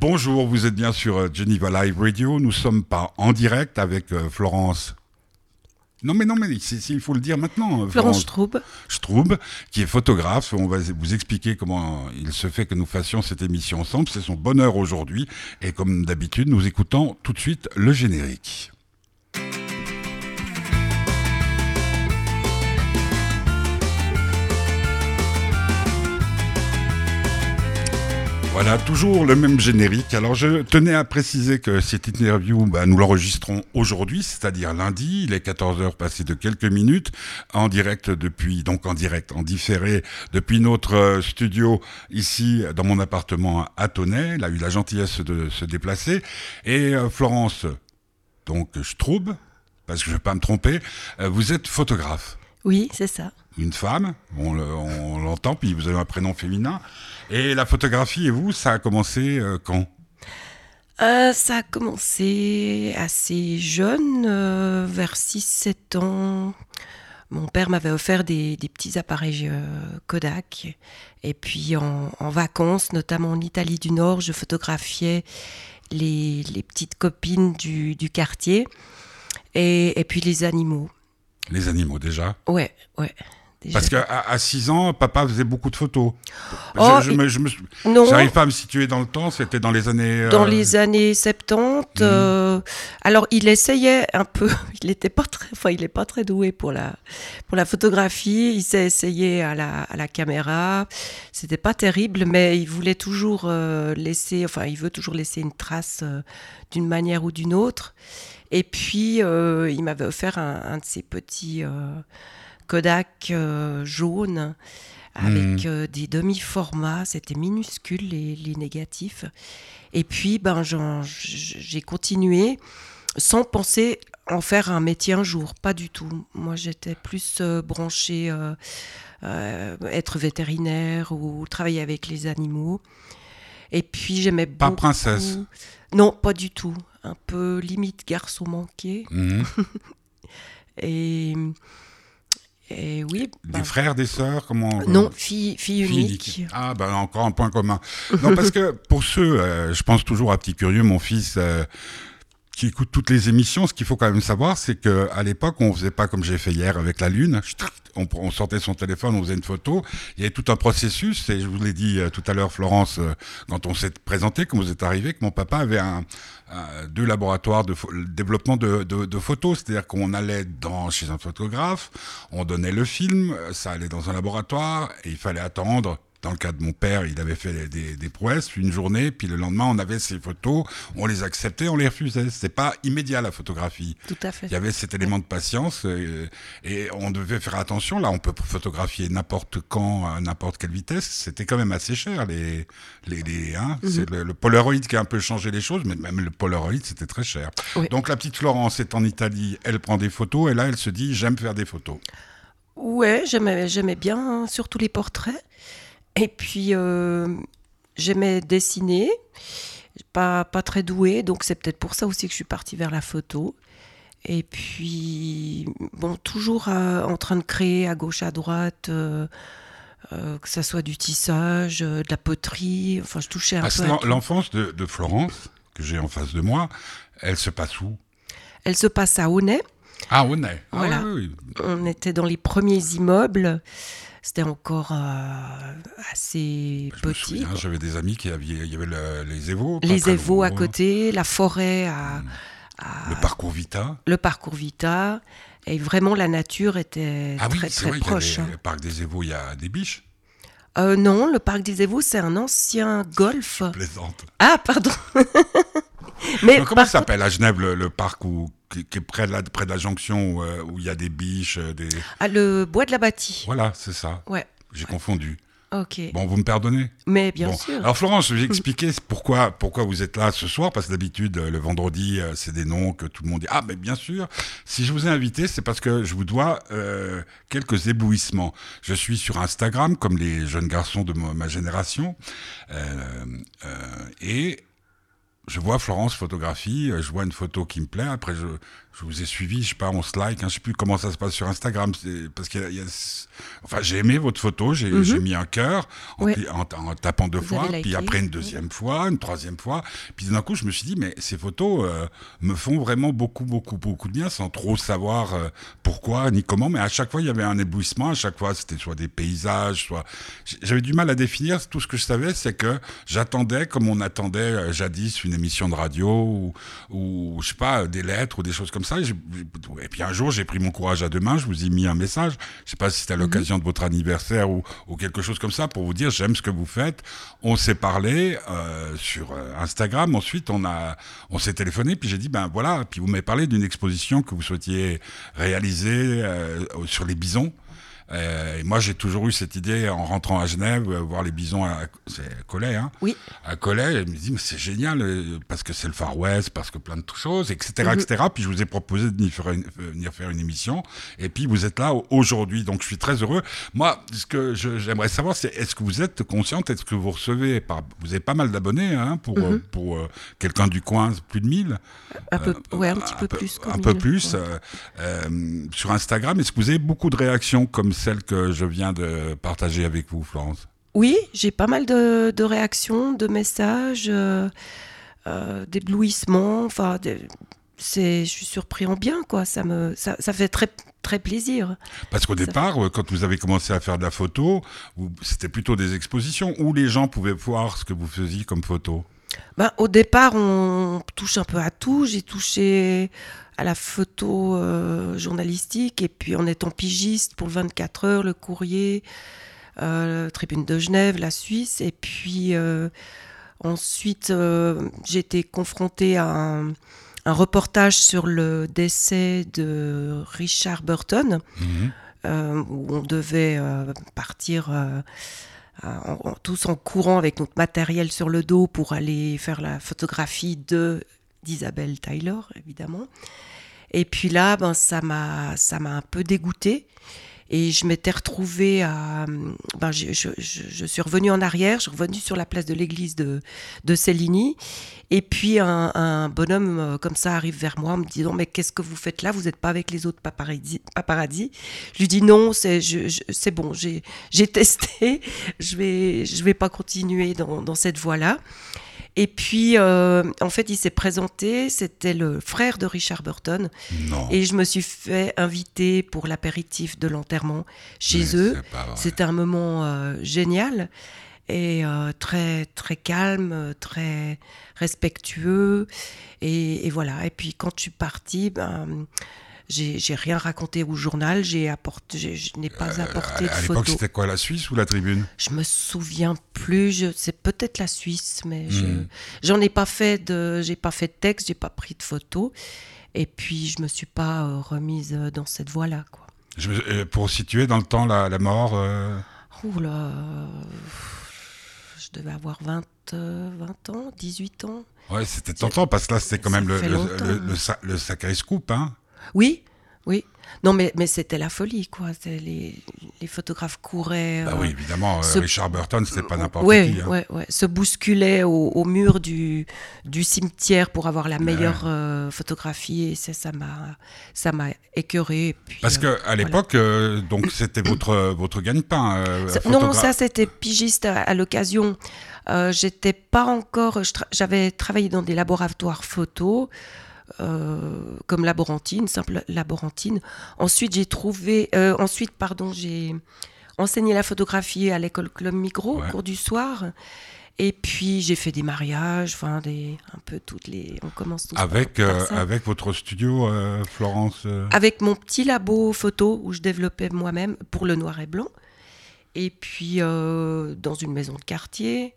Bonjour, vous êtes bien sur euh, Geneva Live Radio. Nous sommes pas en direct avec euh, Florence. Non mais non mais il faut le dire maintenant. Euh, Florence Straub. Straub, qui est photographe. On va vous expliquer comment il se fait que nous fassions cette émission ensemble. C'est son bonheur aujourd'hui. Et comme d'habitude, nous écoutons tout de suite le générique. Voilà, toujours le même générique. Alors je tenais à préciser que cette interview, bah, nous l'enregistrons aujourd'hui, c'est-à-dire lundi. Il est 14h passé de quelques minutes, en direct depuis, donc en direct, en différé, depuis notre euh, studio ici dans mon appartement à Tonnet. Il a eu la gentillesse de se déplacer. Et euh, Florence, donc je trouve, parce que je ne vais pas me tromper, euh, vous êtes photographe. Oui, c'est ça. Une femme, on l'entend, puis vous avez un prénom féminin. Et la photographie, et vous, ça a commencé euh, quand? Euh, ça a commencé assez jeune, euh, vers 6-7 ans. Mon père m'avait offert des, petits appareils Kodak. Et puis en, vacances, notamment en Italie du Nord, je photographiais les, petites copines du, quartier. Et, et, puis les animaux. Les animaux déjà? Ouais, ouais. Parce qu'à à 6 ans, papa faisait beaucoup de photos. Oh, je, n'arrive pas à me situer dans le temps, c'était dans les années... Euh, dans les années 70. Mhm. Euh, alors, il essayait un peu, il n'était pas très, enfin, il n'est pas très doué pour la, pour la photographie, il s'est essayé à la, à la caméra, c'était pas terrible, mais il voulait toujours euh, laisser, enfin, il veut toujours laisser une trace d'une manière ou d'une autre. Et puis, il m'avait offert un, un de ces petits... Kodak euh, jaune avec hmm. euh, des demi-formats, c'était minuscule les, les, négatifs. Et puis ben, j'ai continué sans penser en faire un métier un jour, pas du tout. Moi j'étais plus euh, branchée être vétérinaire ou travailler avec les animaux. Et puis j'aimais beaucoup... Pas princesse Non, pas du tout. Un peu limite garçon manqué. Hmm. et oui. Des bah. frères, des sœurs, comment Non, fille, fille, unique. Ah, ben encore un point commun. non, parce que pour ceux, euh, je pense toujours à Petit Curieux, mon fils. Euh, qui écoute toutes les émissions, ce qu'il faut quand même savoir, c'est que à l'époque, on faisait pas comme j'ai fait hier avec la lune. On, sortait son téléphone, on faisait une photo. Il y avait tout un processus. Et je vous l'ai dit euh, tout à l'heure, Florence, quand on s'est présenté, quand vous êtes arrivé, que mon papa avait un, deux laboratoires de développement de, de, photos, c'est-à-dire qu'on allait dans, chez un photographe, on donnait le film, ça allait dans un laboratoire et il fallait attendre dans le cas de mon père, il avait fait des, des, prouesses une journée, puis le lendemain, on avait ses photos, on les acceptait, on les refusait. C'est pas immédiat la photographie. Tout à fait. Il y avait cet élément de patience euh, et, on devait faire attention. Là, on peut photographier n'importe quand, à n'importe quelle vitesse. C'était quand même assez cher. Les, les, les hein. Mhm. C'est le, Polaroid qui a un peu changé les choses, mais même le Polaroid, c'était très cher. Donc la petite Florence est en Italie, elle prend des photos et là, elle se dit j'aime faire des photos. Ouais, j'aimais bien, hein, surtout les portraits. Et puis, euh, j'aimais dessiner, pas, pas très douée, donc c'est peut-être pour ça aussi que je suis partie vers la photo. Et puis, bon, toujours euh, en train de créer à gauche, à droite, euh, que ça soit du tissage, de la poterie, enfin, je touchais un ah, peu. L'enfance de, Florence, que j'ai en face de moi, elle se passe où? Elle se passe à Aunay. Ah, Aunay. Ah voilà. On était dans les premiers immeubles. C'était encore euh, assez petit. J'avais des amis qui avaient, il y avait les Évaux. Les Évaux à côté, la forêt à, Le parcours Vita. Le parcours Vita. Et vraiment, la nature était ah très, très vrai, proche. Hein. Le parc des Évaux, il y a des biches. Euh, non, le parc des Évaux, c'est un ancien golf. Plaisante. Ah, pardon. Mais comment ça s'appelle à Genève le, parc où, qui, est près de la, près de la jonction euh, où il y a des biches euh, des... Ah, le bois de la bâtie. Voilà, c'est ça. Ouais. J'ai confondu. Ok. Bon, vous me pardonnez Mais bien sûr. Alors Florence, je vais expliquer pourquoi, pourquoi vous êtes là ce soir, parce que d'habitude, le vendredi, euh, c'est des noms que tout le monde dit. Ah, mais bien sûr, si je vous ai invité, c'est parce que je vous dois quelques éblouissements. Je suis sur Instagram, comme les jeunes garçons de ma, ma génération, et je vois Florence photographie, je vois une photo qui me plaît, après je, je vous ai suivi, je sais pas, on se like, hein, je sais plus comment ça se passe sur Instagram, parce qu'il y, a, enfin j'ai aimé votre photo, j'ai mhm. mis un cœur en, en, tapant deux fois, puis après une deuxième fois, une troisième fois, puis d'un coup je me suis dit mais ces photos euh, me font vraiment beaucoup beaucoup beaucoup de bien, sans trop savoir euh, pourquoi ni comment, mais à chaque fois il y avait un éblouissement, à chaque fois c'était soit des paysages, soit j'avais du mal à définir, tout ce que je savais c'est que j'attendais comme on attendait euh, jadis une émission de radio ou, ou je sais pas des lettres ou des choses comme ça et puis un jour, j'ai pris mon courage à deux mains, je vous ai mis un message. Je sais pas si c'était à l'occasion de votre anniversaire ou, quelque chose comme ça pour vous dire j'aime ce que vous faites. On s'est parlé euh, sur euh, Instagram. Ensuite, on a, on s'est téléphoné. Puis j'ai dit ben voilà. Puis vous m'avez parlé d'une exposition que vous souhaitiez réaliser euh, sur les bisons. Euh, et moi, j'ai toujours eu cette idée en rentrant à Genève, euh, voir les bisons à, c'est Collet, hein Oui. À Collet, elle me dit, mais c'est génial, euh, parce que c'est le Far West, parce que plein de choses, etc., etc. Mhm. Puis je vous ai proposé de venir faire, une, venir faire une émission. Et puis vous êtes là aujourd'hui. Donc je suis très heureux. Moi, ce que j'aimerais savoir, c'est est-ce que vous êtes consciente, est-ce que vous recevez, par, vous avez pas mal d'abonnés, hein, pour, mhm. pour quelqu'un du coin, plus de 1000 Un peu, ouais, un petit peu plus. Un peu plus. sur Instagram, est-ce que vous avez beaucoup de réactions comme celle que je viens de partager avec vous, Florence Oui, j'ai pas mal de, réactions, de messages, euh, euh, d'éblouissements. Enfin, c'est, je suis surpris en bien, quoi. Ça me, ça, fait très, très plaisir. Parce qu'au départ, euh, quand vous avez commencé à faire de la photo, c'était plutôt des expositions où les gens pouvaient voir ce que vous faisiez comme photo. Ben, au départ, on touche un peu à tout. J'ai touché à la photo euh, journalistique et puis en étant pigiste pour 24 heures, le courrier, euh, Tribune de Genève, la Suisse. Et puis euh, ensuite, j'ai été confrontée à un, reportage sur le décès de Richard Burton, mhm. où on devait partir. Tous en courant avec notre matériel sur le dos pour aller faire la photographie de d'Isabelle Tyler, évidemment. Et puis là, ben, ça m'a un peu dégoûté. Et je m'étais retrouvée à. Ben, je, je, je, suis revenue en arrière, je suis revenue sur la place de l'église de, de Céligny. Et puis un, un, bonhomme euh, comme ça arrive vers moi en me disant Mais qu'est-ce que vous faites là? Vous n'êtes pas avec les autres paparazzi, paparazzi Je lui dis Non, c'est bon, j'ai testé, je ne vais, je vais pas continuer dans, dans cette voie-là. Et puis, euh, en fait, il s'est présenté, c'était le frère de Richard Burton. Et je me suis fait inviter pour l'apéritif de l'enterrement chez eux. C'était un moment euh, génial et euh, très, très calme, très respectueux. Et, et, voilà. Et puis, quand je suis partie, ben j'ai rien raconté au journal, j'ai apporté, je n'ai pas euh, apporté de photos. À l'époque, c'était quoi, la Suisse ou la Tribune? Je me souviens plus. C'est peut-être la Suisse, mais je hmm. j'en ai pas fait de, j'ai pas fait de texte, j'ai pas pris de photos, et puis je me suis pas euh, remise euh, dans cette voie-là, quoi. Je, pour situer dans le temps la, la mort. Ouh là, je devais avoir 20, 20 ans, 18 ans. Ouais, c'était tentant parce que là, c'était quand même le, le, le, le, sacré scoop, hein oui, oui. Non, mais, mais c'était la folie, quoi. Les, les photographes couraient. Bah oui, euh, évidemment. Euh, Richard Burton, c'était pas n'importe qui. Hein. Ouais, ouais. Se bousculaient au, au, mur du, du cimetière pour avoir la meilleure euh, photographie. Et ça, ça m'a, ça m'a écœuré. Parce que à l'époque, donc c'était votre votre gagne-pain. non, ça c'était pigiste à, l'occasion. J'étais pas encore. J'avais travaillé dans des laboratoires photo. Euh, comme laborantine, simple laborantine. Ensuite, j'ai trouvé, euh, ensuite, pardon, j'ai enseigné la photographie à l'école Club Migros au cours du soir. Et puis j'ai fait des mariages, enfin des un peu toutes les. On commence avec euh, avec votre studio, Florence. Avec mon petit labo photo où je développais moi-même pour le noir et blanc. Et puis dans une maison de quartier.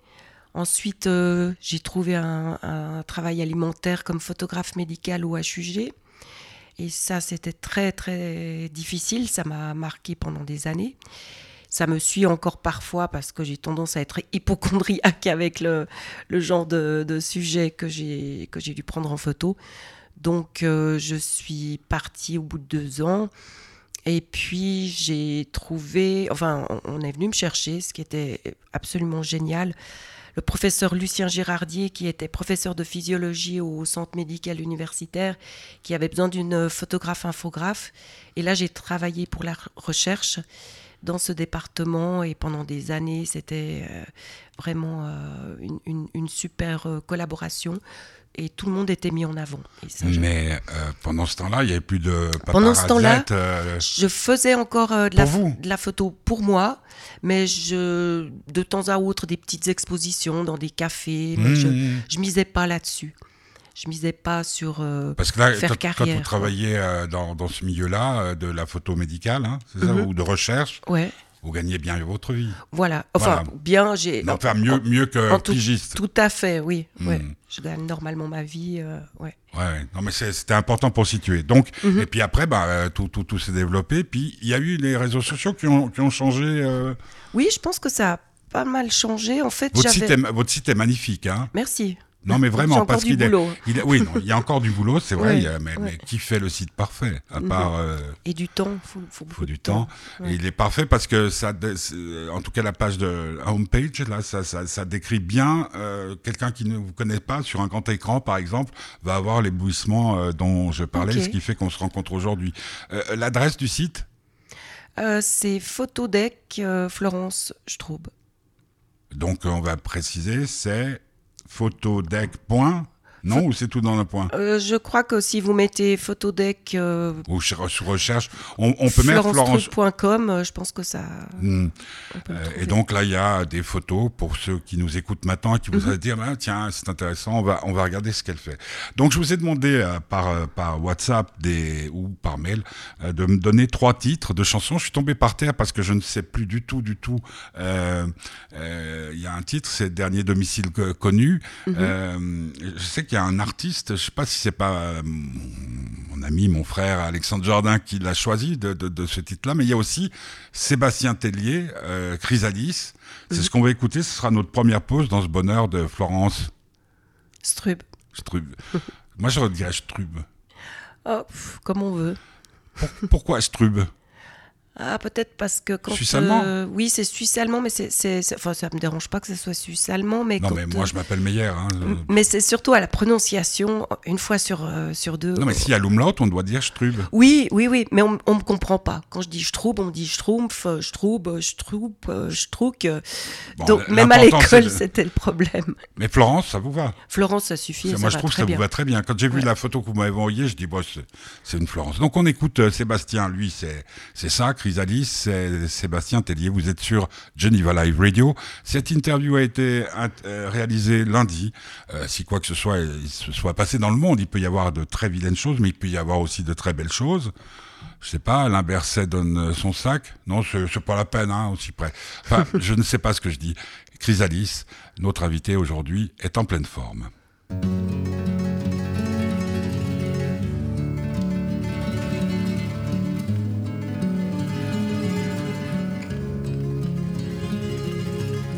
Ensuite, euh, j'ai trouvé un, travail alimentaire comme photographe médical ou HUG. Et ça, c'était très, très difficile. Ça m'a marqué pendant des années. Ça me suit encore parfois parce que j'ai tendance à être hypochondriaque avec le, genre de, sujet que j'ai dû prendre en photo. Donc, euh, je suis partie au bout de deux ans. Et puis, j'ai trouvé, enfin, on est venu me chercher, ce qui était absolument génial le professeur Lucien Girardier, qui était professeur de physiologie au centre médical universitaire, qui avait besoin d'une photographe infographe. Et là, j'ai travaillé pour la recherche dans ce département et pendant des années, c'était euh, vraiment euh, une, une, super euh, collaboration et tout le monde était mis en avant. Mais euh, pendant ce temps-là, il n'y avait plus de Pendant ce temps-là, euh, je faisais encore euh, de, la, de, la, photo pour moi, mais je, de temps à autre, des petites expositions dans des cafés, mais je ne mmh. misais pas là-dessus. Je misais pas sur Parce que là, faire carrière. Quand vous travaillez dans, dans, ce milieu-là, de la photo médicale, hein, c'est ça, mmh. ou de recherche, ouais vous gagnez bien votre vie. Voilà, enfin, bien, j'ai. Enfin, mieux, mieux que pigiste. Tout, à fait, oui. Hmm. Je gagne normalement ma vie. Euh, ouais. ouais. non, mais c'était important pour situer. Donc, mhm. et puis après, bah, euh, tout, tout, tout s'est développé. Puis il y a eu les réseaux sociaux qui ont, qui ont changé. Euh, oui, je pense que ça a pas mal changé. En fait, votre, site est, votre site est magnifique. Hein Merci. Non, mais vraiment, parce qu'il est, il oui, il y a encore du boulot, c'est vrai, mais, qui fait le site parfait à mhm. part, euh, Et du temps, faut, faut, faut du temps. Et il est parfait parce que ça, en tout cas la page de homepage là, ça, ça, ça décrit bien euh, quelqu'un qui ne vous connaît pas sur un grand écran, par exemple, va avoir l'éblouissement euh, dont je parlais, ce qui fait qu'on se rencontre aujourd'hui. L'adresse du site? C'est Photodec Florence Straub. Donc on va préciser, c'est photodec. Non, ou c'est tout dans le point euh, Je crois que si vous mettez Photodec euh, ou sur recherche, on, peut mettre florence.com, euh, je pense que ça. Hmm. et donc là, il y a des photos pour ceux qui nous écoutent maintenant et qui vous mm dire ah, tiens, c'est intéressant, on va on va regarder ce qu'elle fait. Donc je vous ai demandé par par WhatsApp des ou par mail de me donner trois titres de chansons. Je suis tombé par terre parce que je ne sais plus du tout du tout. Il y a un titre, c'est Dernier domicile connu. Mhm. je sais il y a un artiste, je ne sais pas si c'est pas euh, mon ami, mon frère Alexandre Jardin qui l'a choisi de, ce titre-là, mais il y a aussi Sébastien Tellier, euh, Chrysalis. C'est mhm. ce qu'on va écouter, ce sera notre première pause dans ce bonheur de Florence. Strub. Strub. Moi, je dirais Strub. Oh, comme on veut. pourquoi Strub? Ah, peut-être parce que quand. Suisse-allemand euh, Oui, c'est suisse-allemand, mais c'est, enfin, ça me dérange pas que ce soit suisse-allemand. Mais non, mais moi, je m'appelle Meyer. Hein, mais c'est surtout à la prononciation, une fois sur, euh, sur deux. Non, mais s'il y a l'umlaut, on doit dire Strub. Oui, oui, oui, mais on ne me comprend pas. Quand je dis Strub, on me dit Strumpf, Strub, Strup, Struck. Donc, même à l'école, c'était le problème. Mais Florence, ça vous va? Florence, ça suffit. moi, je trouve que ça vous va très bien. Quand j'ai vu la photo que vous m'avez envoyée, je dis, bon, c'est une Florence. Donc, on écoute euh, Sébastien, lui, c'est ça. Chrysalis, c'est Sébastien Tellier. Vous êtes sur Geneva Live Radio. Cette interview a été euh, réalisée lundi. Euh, si quoi que ce soit se soit passé dans le monde, il peut y avoir de très vilaines choses, mais il peut y avoir aussi de très belles choses. Je sais pas, Alain Berset donne son sac. Non, c'est pas la peine, hein, aussi près. Enfin, je ne sais pas ce que je dis. Chrysalis, notre invité aujourd'hui, est en pleine forme.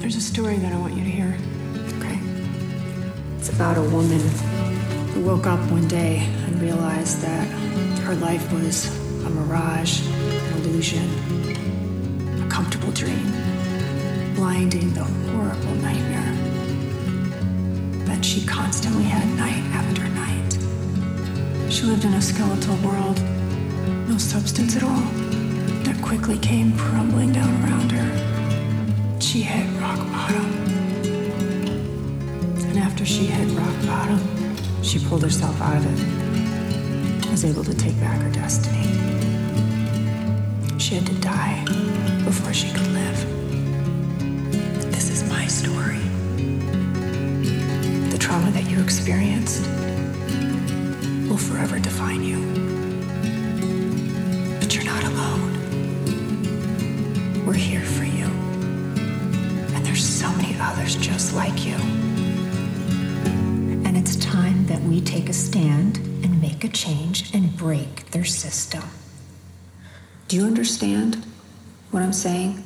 There's a story that I want you to hear. Okay. It's about a woman who woke up one day and realized that her life was a mirage, an illusion, a comfortable dream, blinding the horrible nightmare that she constantly had night after night. She lived in a skeletal world, no substance at all, that quickly came crumbling down around her she hit rock bottom. And after she hit rock bottom, she pulled herself out of it, was able to take back her destiny. She had to die before she could live. This is my story. The trauma that you experienced will forever define you. Like you. And it's time that we take a stand and make a change and break their system. Do you understand what I'm saying?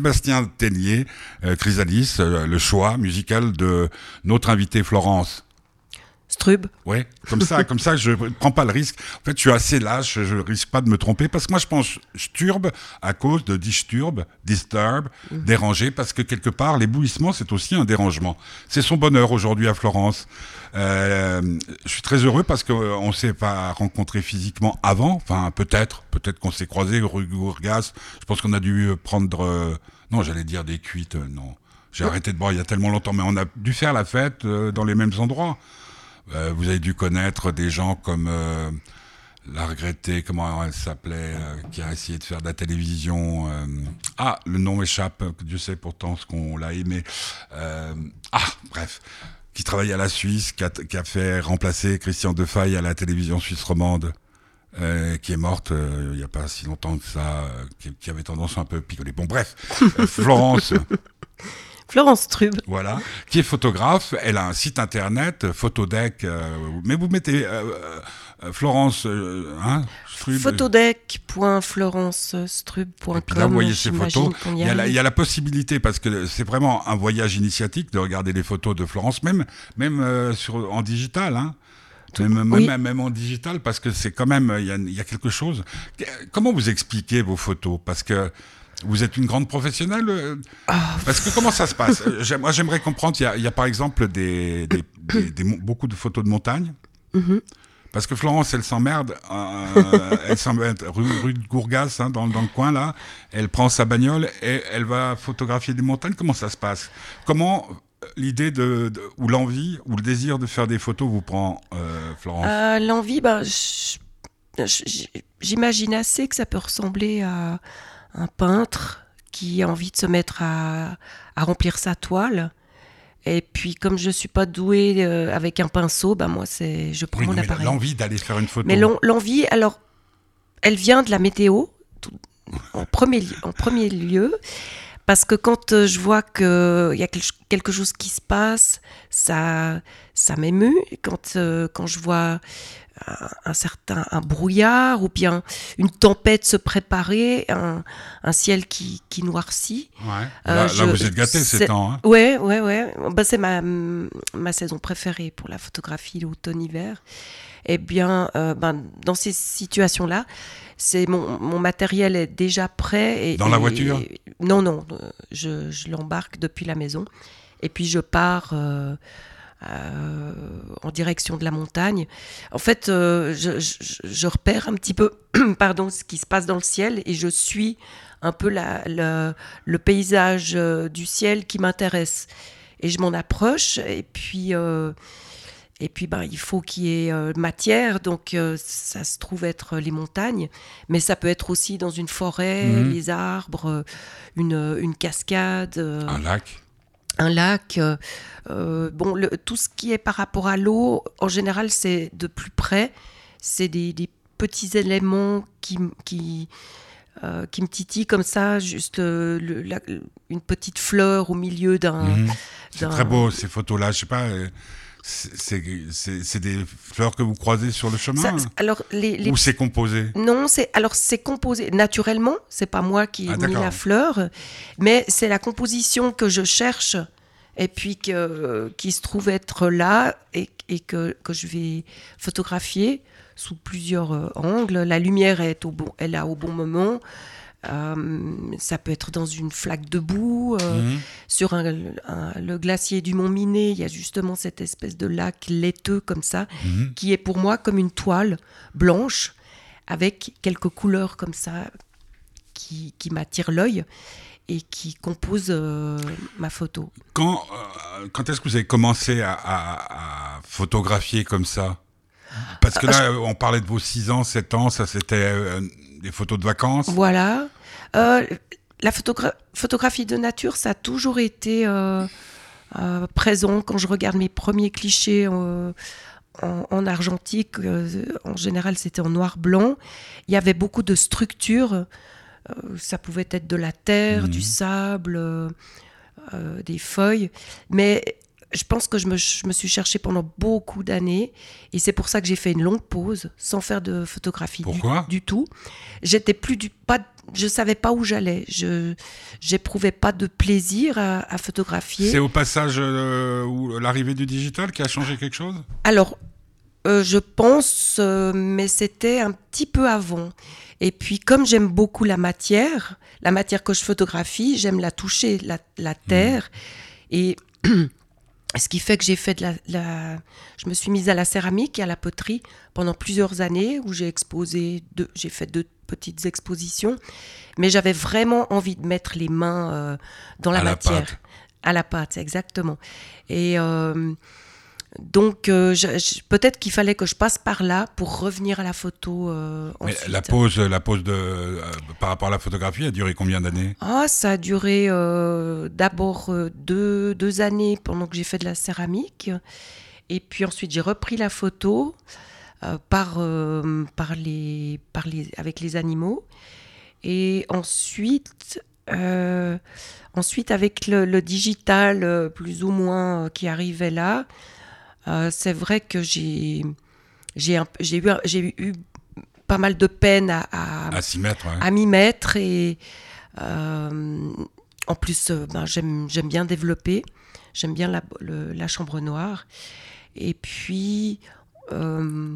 Sébastien Tellier, euh, Chrysalis, euh, le choix musical de notre invitée Florence. Strub. Ouais, comme ça, comme ça, je prends pas le risque. En fait, je suis assez lâche, je risque pas de me tromper parce que moi, je pense sturbe à cause de disturb, disturb, déranger, parce que quelque part, l'éblouissement, c'est aussi un dérangement. C'est son bonheur aujourd'hui à Florence. Euh, je suis très heureux parce qu'on ne s'est pas rencontré physiquement avant. Enfin, peut-être, peut-être qu'on s'est croisé rue Gourgas. Je pense qu'on a dû prendre, euh, non, j'allais dire des cuites, euh, non. J'ai arrêté de boire il y a tellement longtemps, mais on a dû faire la fête euh, dans les mêmes endroits. Euh, vous avez dû connaître des gens comme euh, la regrettée, comment elle s'appelait, euh, qui a essayé de faire de la télévision. euh, ah, le nom m'échappe, que Dieu sait pourtant ce qu'on l'a aimé. Euh, ah, bref, qui travaille à la Suisse, qui a, fait remplacer Christian Defaille à la télévision suisse romande. euh, qui est morte euh, il n'y a pas si longtemps que ça, euh, qui, qui avait tendance à un peu picoler. Bon, bref, Florence, Florence Strub. voilà, qui est photographe. Elle a un site internet, euh, Photodeck. euh, mais vous mettez euh, euh, Florence, hein, Strub, puis là, vous voyez ces j'imagine photos. Il y y, a la, arrive. il y a la possibilité, parce que c'est vraiment un voyage initiatique de regarder les photos de Florence, même, même euh, sur, en digital. Hein. Même, même, oui. même, même en digital, parce que c'est quand même, il y y a quelque chose. Comment vous expliquez vos photos? Parce que vous êtes une grande professionnelle euh. Parce que comment ça se passe? Euh, Moi, j'aimerais comprendre. Il y a, il y a par exemple des, des- des- des mon- beaucoup de photos de montagne. Mhm. Parce que Florence, elle s'emmerde. euh, elle s'emmerde rue, rue de Gourgas, hein, dans, dans le coin là. Elle prend sa bagnole et elle va photographier des montagnes. Comment ça se passe? Comment l'idée de, de- ou l'envie ou le désir de faire des photos vous prend, euh, Florence? Euh, L'envie, ben, j'imagine assez que ça peut ressembler à un peintre qui a envie de se mettre à, à remplir sa toile. Et puis, comme je suis pas douée euh, avec un pinceau, ben moi, c'est, je prends Oui, mon mais appareil. l'envie d'aller faire une photo. Mais l'en- l'envie, alors, elle vient de la météo, tout- en premier, en premier lieu, parce que quand euh, je vois qu'il y a quel- quelque chose qui se passe, ça, ça m'émeut. Quand, euh, quand je vois un, un certain un brouillard ou bien une tempête se préparer, un, un ciel qui, qui noircit. Ouais. Euh, là, vous êtes gâté ces temps. Hein. Ouais, ouais, ouais. Bah, c'est ma, ma saison préférée pour la photographie, l'automne-hiver. Eh bien, euh, ben, dans ces situations-là, c'est mon, mon matériel est déjà prêt. Et, Dans la et- voiture? Non, non, euh, je, je l'embarque depuis la maison. Et puis je pars euh, euh, en direction de la montagne. En fait, euh, je, je- je repère un petit peu pardon, ce qui se passe dans le ciel et je suis un peu la, la- le paysage euh, du ciel qui m'intéresse. Et je m'en approche et puis... euh, et puis, ben, il faut qu'il y ait euh, matière, donc euh, ça se trouve être les montagnes, mais ça peut être aussi dans une forêt, Mhm. les arbres, une, une cascade, euh, Un lac. Un lac. euh, euh, bon, le- tout ce qui est par rapport à l'eau, en général, c'est de plus près. C'est des, des petits éléments qui, qui, euh, qui me titillent comme ça, juste euh, le- la- une petite fleur au milieu d'un. Mhm. C'est très beau ces photos-là. Je sais pas. C'est- C'est c'est- c'est des fleurs que vous croisez sur le chemin Ça- alors, les, les Ou c'est composé Non, c'est alors c'est composé naturellement. C'est pas moi qui ai Ah, mis la fleur, mais c'est la composition que je cherche et puis que, qui se trouve être là et, et que, que je vais photographier sous plusieurs euh, angles. La lumière est au bon, est là au bon moment. Euh, ça peut être dans une flaque de boue, euh, Mhm. sur un- un- le glacier du Mont Miné. Il y a justement cette espèce de lac laiteux comme ça Mhm. qui est pour moi comme une toile blanche avec quelques couleurs comme ça qui, qui m'attirent l'œil et qui composent euh, ma photo. Quand, euh, quand est-ce que vous avez commencé à, à- à photographier comme ça? Parce que là, on parlait de vos 6 ans, 7 ans, ça c'était euh, des photos de vacances. Voilà. Euh, la photogra- photographie de nature, ça a toujours été euh, présent quand je regarde mes premiers clichés en, en argentique. en général, c'était en noir-blanc. Il y avait beaucoup de structures. ça pouvait être de la terre, Mhm. du sable, euh, euh, des feuilles. Mais je pense que je me, je me suis cherchée pendant beaucoup d'années. Et c'est pour ça que j'ai fait une longue pause sans faire de photographie du- Pourquoi? du, tout. J'étais plus du, pas je savais pas où j'allais. Je j'éprouvais pas de plaisir à, à photographier. C'est au passage euh, où l'arrivée du digital qui a changé quelque chose? Alors, euh, je pense, euh, mais c'était un petit peu avant. Et puis, comme j'aime beaucoup la matière, la matière que je photographie, j'aime la toucher, la, la terre. Et ce qui fait que j'ai fait de la, la- Je me suis mise à la céramique et à la poterie pendant plusieurs années, où j'ai exposé, deux, j'ai fait deux petites expositions. Mais j'avais vraiment envie de mettre les mains euh, dans la À la matière. pâte. À la pâte, exactement. Et euh, donc, euh, peut-être qu'il fallait que je passe par là pour revenir à la photo euh, Mais la pause, la pause de, euh, par rapport à la photographie a duré combien d'années? Ah, ça a duré euh, d'abord deux, deux années pendant que j'ai fait de la céramique. Et puis ensuite, j'ai repris la photo par, par les, par les, avec les animaux. Et ensuite, ensuite avec le, le digital plus ou moins qui arrivait là, c'est vrai que j'ai eu, j'ai eu pas mal de peine à- à, À s'y mettre, ouais. à m'y mettre et euh, en plus euh, ben, j'aime bien développer j'aime bien la, le- la chambre noire et puis euh,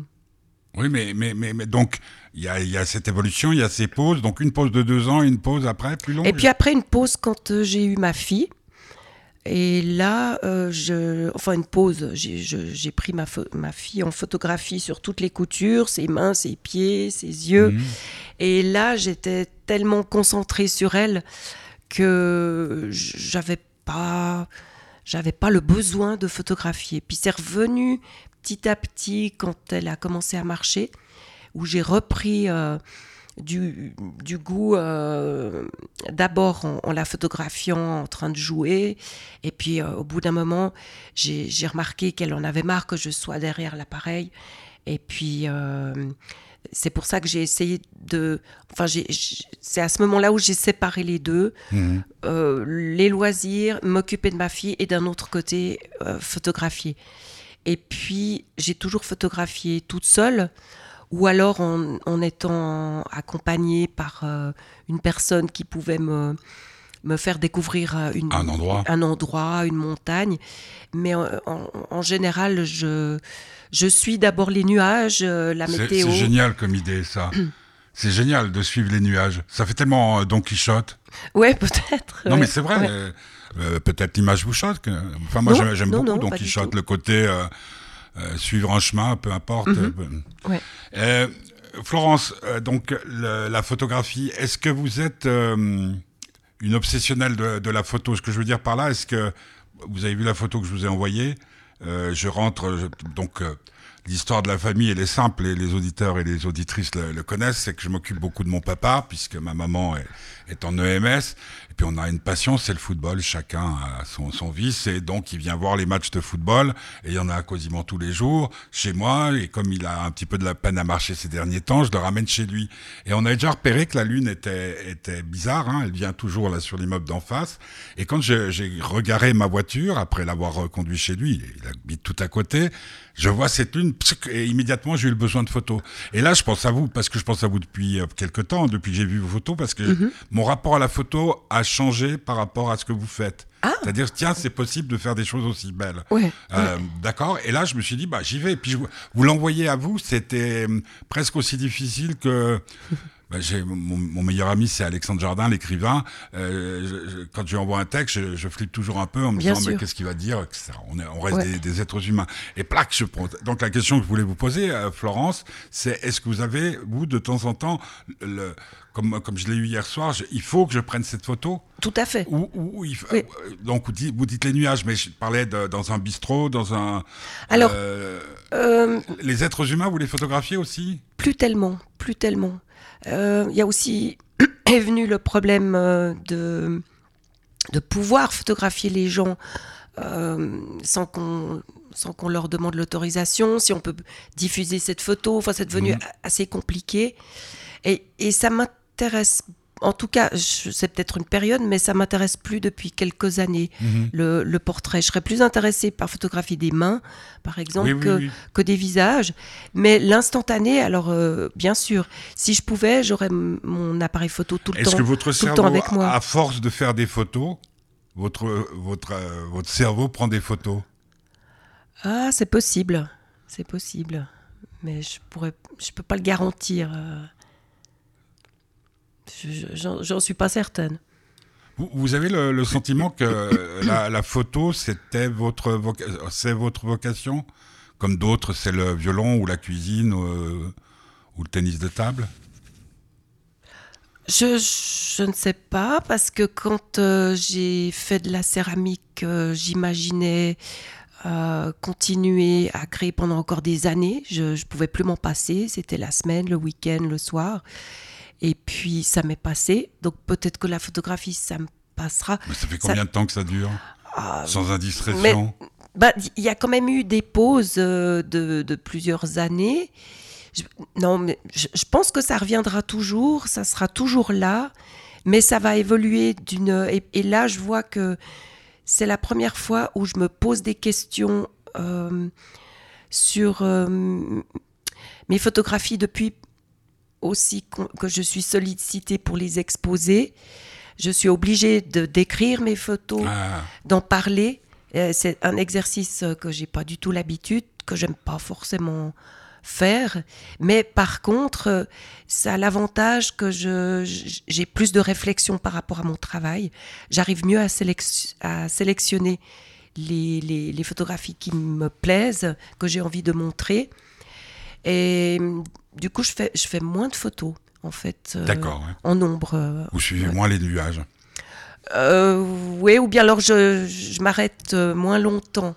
Oui, mais, mais, mais, mais donc, il y a, y a cette évolution, il y a ces pauses. Donc, une pause de deux ans, une pause après, plus longue. et puis après une pause quand euh, j'ai eu ma fille et là euh, je enfin une pause j'ai pris ma, fille en photographie sur toutes les coutures ses mains ses pieds ses yeux Mhm. Et là, j'étais tellement concentrée sur elle que j'avais pas, j'avais pas le besoin de photographier. Puis c'est revenu petit à petit quand elle a commencé à marcher, où j'ai repris euh, du, du goût euh, d'abord en, en la photographiant en train de jouer, et puis euh, au bout d'un moment, j'ai remarqué qu'elle en avait marre que je sois derrière l'appareil, et puis euh, c'est pour ça que j'ai essayé de. Enfin, c'est à ce moment-là où j'ai séparé les deux. Euh, les loisirs, m'occuper de ma fille et d'un autre côté, photographier. Et puis, j'ai toujours photographié toute seule ou alors en, en étant accompagnée par euh, une personne qui pouvait me, me faire découvrir euh, une, Un endroit. un endroit, une montagne. Mais euh, en, en général, je, je suis d'abord les nuages, la météo. c'est génial comme idée, ça. c'est génial de suivre les nuages. Ça fait tellement euh, Don Quichotte. Ouais, peut-être. Non, ouais. mais c'est vrai. Ouais. euh, Peut-être l'image vous choque. que- Enfin, moi, j'aime- beaucoup Don Quichotte, le côté euh, suivre un chemin, peu importe. Mhm. euh, Ouais. Euh, Florence, euh, donc le- la photographie, est-ce que vous êtes euh, une obsessionnelle de, de la photo? Ce que je veux dire par là, est-ce que vous avez vu la photo que je vous ai envoyée? Euh, Je rentre, je- donc euh, l'histoire de la famille, elle est simple, et les auditeurs et les auditrices le, le connaissent, c'est que je m'occupe beaucoup de mon papa, puisque ma maman est, est en EMS, et puis on a une passion, c'est le football, chacun a son, son vice, et donc il vient voir les matchs de football, et il y en a quasiment tous les jours chez moi, et comme il a un petit peu de la peine à marcher ces derniers temps, je le ramène chez lui. Et on a déjà repéré que la lune était, était bizarre, hein, elle vient toujours là sur l'immeuble d'en face, et quand j'ai regaré ma voiture, après l'avoir reconduit chez lui, il habite tout à côté, je vois cette lune, et immédiatement j'ai eu le besoin de photos. Et là, je pense à vous, parce que je pense à vous depuis euh, quelques temps, depuis que j'ai vu vos photos, parce que mon rapport à la photo a changé par rapport à ce que vous faites. Ah. C'est-à-dire, tiens, c'est possible de faire des choses aussi belles. Ouais, Euh, D'accord. Et là, je me suis dit, bah, j'y vais. Et puis, je vous, vous l'envoyez à vous, c'était hum, presque aussi difficile que. Bah, mon, mon meilleur ami, c'est Alexandre Jardin, l'écrivain. Euh, je- je- quand je lui envoie un texte, je, je flippe toujours un peu en me Bien disant, mais qu'est-ce qu'il va dire on, est- on reste Ouais. des, des êtres humains. Et plaque, je prends. Donc, la question que je voulais vous poser, euh, Florence, c'est est-ce que vous avez, vous, de temps en temps, le, comme, comme je l'ai eu hier soir, il faut que je prenne cette photo? Tout à fait. ou, ou- ou il faut- Oui. euh, donc vous dites, vous dites les nuages, mais je parlais de, dans un bistrot, dans un. Alors- euh, Euh, les êtres humains, vous les photographiez aussi? Plus tellement, plus tellement. Euh, Il y a aussi est venu le problème euh, de, de pouvoir photographier les gens euh, sans qu'on sans qu'on leur demande l'autorisation, si on peut diffuser cette photo. Enfin, c'est devenu a- assez compliqué. Et, et ça m'intéresse. En tout cas, c'est peut-être une période, mais ça m'intéresse plus depuis quelques années. Mhm. Le, le portrait, je serais plus intéressée par photographier des mains, par exemple, Oui, que, oui. que des visages. Mais l'instantané, alors euh, bien sûr, si je pouvais, j'aurais mon appareil photo tout le Est-ce temps, que votre cerveau, avec moi. à force de faire des photos, votre, votre, euh, votre cerveau prend des photos? Ah, c'est possible, c'est possible, mais je pourrais, je peux pas le garantir. Euh. Je- je- J'en suis pas certaine. Vous, vous avez le, le sentiment que la, la photo, c'était votre, voca- c'est votre vocation? Comme d'autres, c'est le violon ou la cuisine euh, ou le tennis de table? Je, je ne sais pas, parce que quand euh, j'ai fait de la céramique, euh, j'imaginais euh, continuer à créer pendant encore des années. Je ne pouvais plus m'en passer. C'était la semaine, le week-end, le soir. Et puis, ça m'est passé. Donc, peut-être que la photographie, ça me passera. Mais ça fait Ça- combien de temps que ça dure Ah, Sans indiscrétion bah, il y a quand même eu des pauses euh, de, de plusieurs années. Je- non, mais je, je pense que ça reviendra toujours, ça sera toujours là, mais ça va évoluer d'une. Et, et là, je vois que c'est la première fois où je me pose des questions euh, sur euh, mes photographies depuis aussi que je suis sollicitée pour les exposer. Je suis obligée de décrire mes photos Ah, d'en parler. Euh, C'est un exercice que j'ai pas du tout l'habitude, que j'aime pas forcément faire. Mais par contre, ça a l'avantage que je- j'ai plus de réflexion par rapport à mon travail. J'arrive mieux à, sélec- à sélectionner les, les- les photographies qui me plaisent, que j'ai envie de montrer. Et hum, du coup, je fais, je fais moins de photos, en fait, euh, ouais. en nombre. euh, Vous suivez ouais. moins les nuages. euh, oui, ou bien alors je, je m'arrête euh, moins longtemps.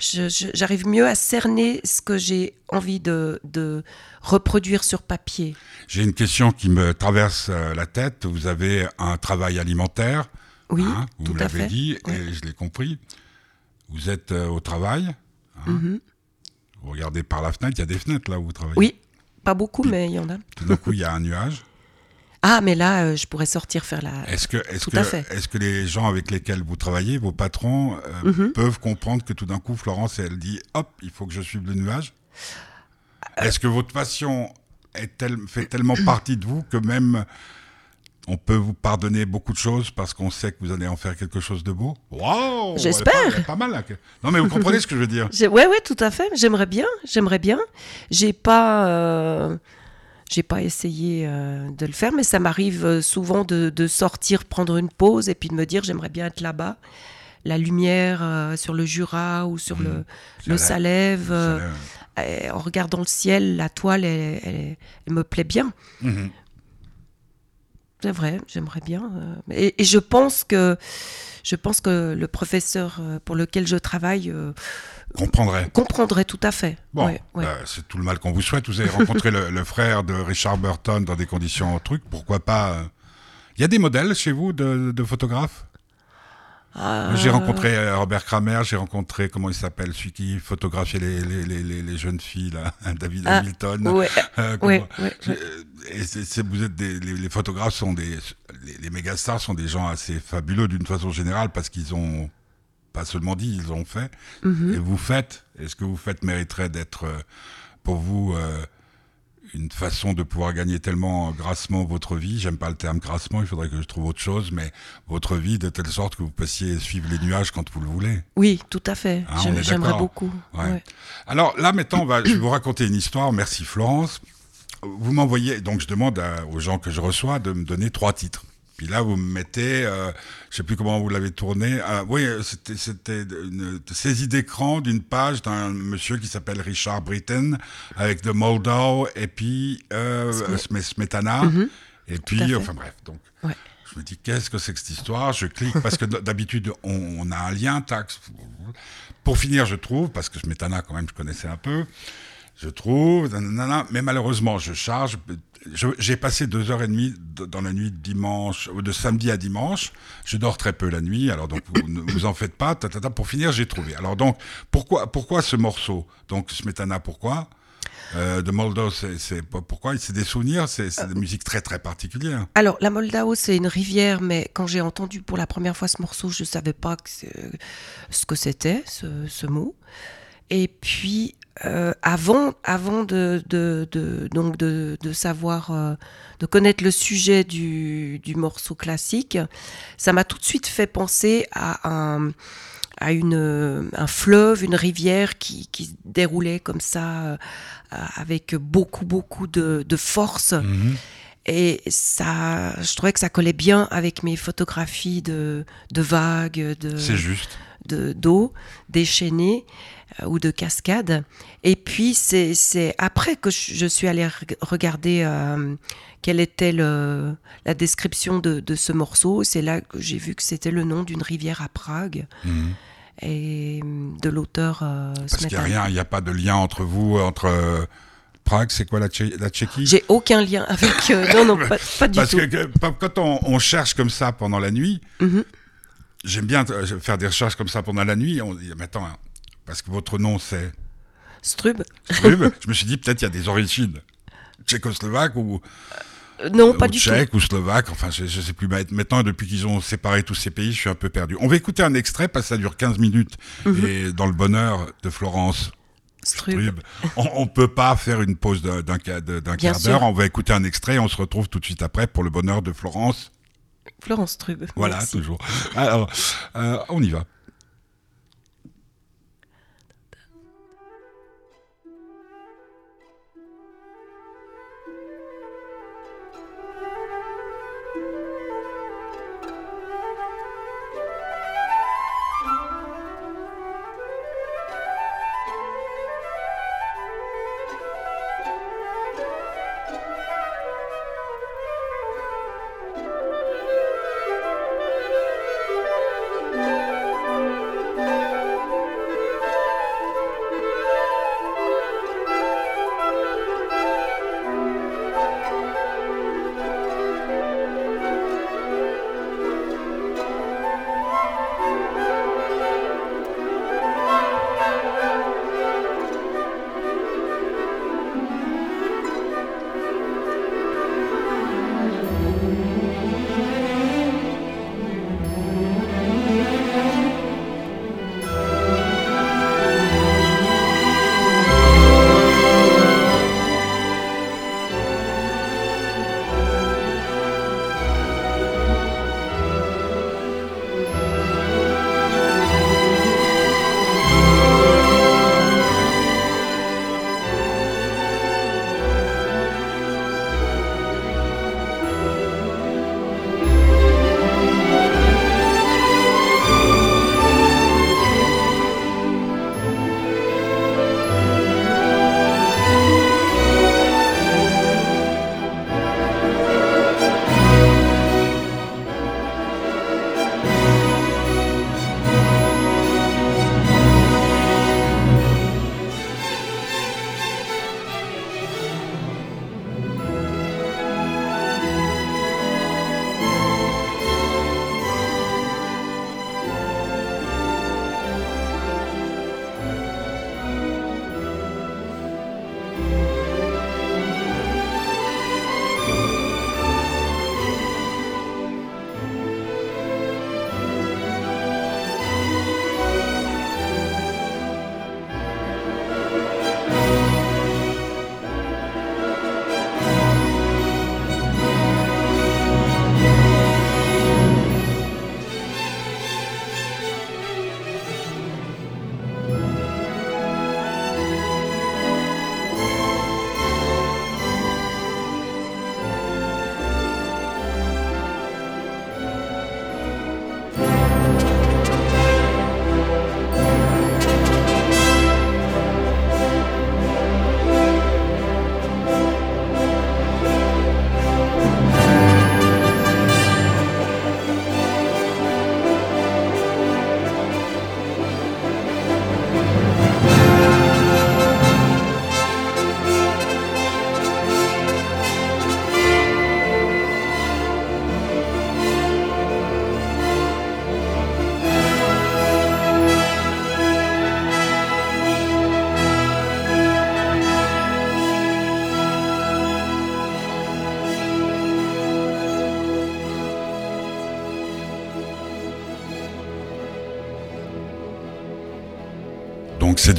J'arrive mieux à cerner ce que j'ai envie de, de reproduire sur papier. J'ai une question qui me traverse la tête. Vous avez un travail alimentaire. Oui, hein, vous l'avez dit et je l'ai compris. Vous êtes au travail. hein. Mhm. Vous regardez par la fenêtre. Il y a des fenêtres là où vous travaillez. Oui, pas beaucoup, mais il y en a. Tout d'un coup, il y a un nuage. Ah, mais là, euh, je pourrais sortir faire la. Est-ce que, est-ce Tout que, à fait. est-ce que les gens avec lesquels vous travaillez, vos patrons, euh, Mhm. peuvent comprendre que tout d'un coup, Florence, elle dit, hop, il faut que je suive le nuage? Euh. Est-ce que votre passion est tel- fait tellement partie de vous que même on peut vous pardonner beaucoup de choses parce qu'on sait que vous allez en faire quelque chose de beau Waouh J'espère. Pas- Pas, mal. là. Non, mais vous comprenez ce que je veux dire J'ai- Ouais, ouais, tout à fait. J'aimerais bien, j'aimerais bien. J'ai pas, euh, j'ai pas essayé euh, de le faire, mais ça m'arrive euh, souvent de, de sortir, prendre une pause et puis de me dire j'aimerais bien être là-bas. La lumière euh, sur le Jura ou sur le, le Ça Salève, en regardant le ciel, la toile, elle, elle- elle me plaît bien. mhm. C'est vrai, j'aimerais bien. euh, et, et je pense que je pense que le professeur euh, pour lequel je travaille euh, Comprendrait. comprendrait tout à fait. Bon, Ouais, ouais. bah, c'est tout le mal qu'on vous souhaite. Vous avez rencontré le, le frère de Richard Burton dans des conditions trucs. Pourquoi pas Il y a des modèles chez vous de, de photographes? Ah, J'ai rencontré euh, Robert Kramer, j'ai rencontré, comment il s'appelle, celui qui photographiait les, les, les, les- les jeunes filles, là, David Ah, Hamilton. ouais, Euh, ouais, ouais, Je- Et c'est- c'est- vous êtes des, les, photographes sont des, les, les méga stars sont des gens assez fabuleux d'une façon générale parce qu'ils ont pas seulement dit, ils ont fait. Mhm. Et vous faites, est ce que vous faites mériterait d'être euh, pour vous euh, une façon de pouvoir gagner tellement grassement votre vie. J'aime pas le terme grassement, il faudrait que je trouve autre chose, mais votre vie de telle sorte que vous puissiez suivre les nuages quand vous le voulez. Oui, tout à fait. Ah, J'aimerais beaucoup. Ouais. ouais. Alors là, maintenant, on va, je vais vous raconter une histoire. Merci Florence. Vous m'envoyez, donc je demande à- aux gens que je reçois de me donner trois titres. Puis là, vous me mettez, euh, je sais plus comment vous l'avez tourné. euh, oui, euh, c'était une saisie d'écran d'une page d'un monsieur qui s'appelle Richard Britton avec The Moldau et puis euh, Sme- Smetana. Et à puis, enfin bref, donc Ouais. je me dis, qu'est-ce que c'est que cette histoire? Je clique parce que d'habitude, on, on a un lien, tac. Pour finir, je trouve, parce que Smetana, quand même, je connaissais un peu, je trouve, nanana, mais malheureusement, je charge. J'ai passé deux heures et demie de- dans la nuit de dimanche, ou de samedi à dimanche. Je dors très peu la nuit, alors donc vous ne vous en faites pas. Pour finir, j'ai trouvé. Alors donc, pourquoi, pourquoi ce morceau? Donc Smetana, pourquoi? Euh, de Moldau, c'est pourquoi? C'est des souvenirs, c'est des musiques très très particulières. Alors, la Moldao, c'est une rivière, mais quand j'ai entendu pour la première fois ce morceau, je ne savais pas ce que c'était, ce mot. Et puis, euh, avant, avant de, de, de- donc de, de savoir, euh, de connaître le sujet du, du morceau classique, ça m'a tout de suite fait penser à un, à une, un fleuve, une rivière qui, qui se déroulait comme ça, euh, avec beaucoup, beaucoup de, de force. Mhm. Et ça, je trouvais que ça collait bien avec mes photographies de, de vagues, de, C'est juste. de- d'eau déchaînée ou de cascades. Et puis, c'est, après que je, suis allée reg- regarder euh, quelle était le- la description de, de ce morceau. C'est là que j'ai vu que c'était le nom d'une rivière à Prague Mhm. et euh, de l'auteur euh, Parce qu'il n'y a rien, il n'y a pas de lien entre vous, entre euh, Prague, c'est quoi la, Tché- la Tchéquie? J'ai aucun lien avec. euh, non, non, pas, pas du Parce tout. que, que- quand on, on cherche comme ça pendant la nuit, Mhm. j'aime bien euh, faire des recherches comme ça pendant la nuit. On dit, mais attends, hein, parce que votre nom c'est Strub Strub, je me suis dit peut-être il y a des origines tchécoslovaques ou, Euh, Non, ou pas du tout. tchèques ou slovaques. Enfin, je, je sais plus. Maintenant, depuis qu'ils ont séparé tous ces pays, je suis un peu perdu. On va écouter un extrait parce que ça dure 15 minutes. Mhm. Et dans le bonheur de Florence Strub. On, on peut pas faire une pause d'un quart d'heure. On va écouter un extrait et on se retrouve tout de suite après pour le bonheur de Florence. Florence Strub. Voilà, merci. toujours. Alors, euh, on y va.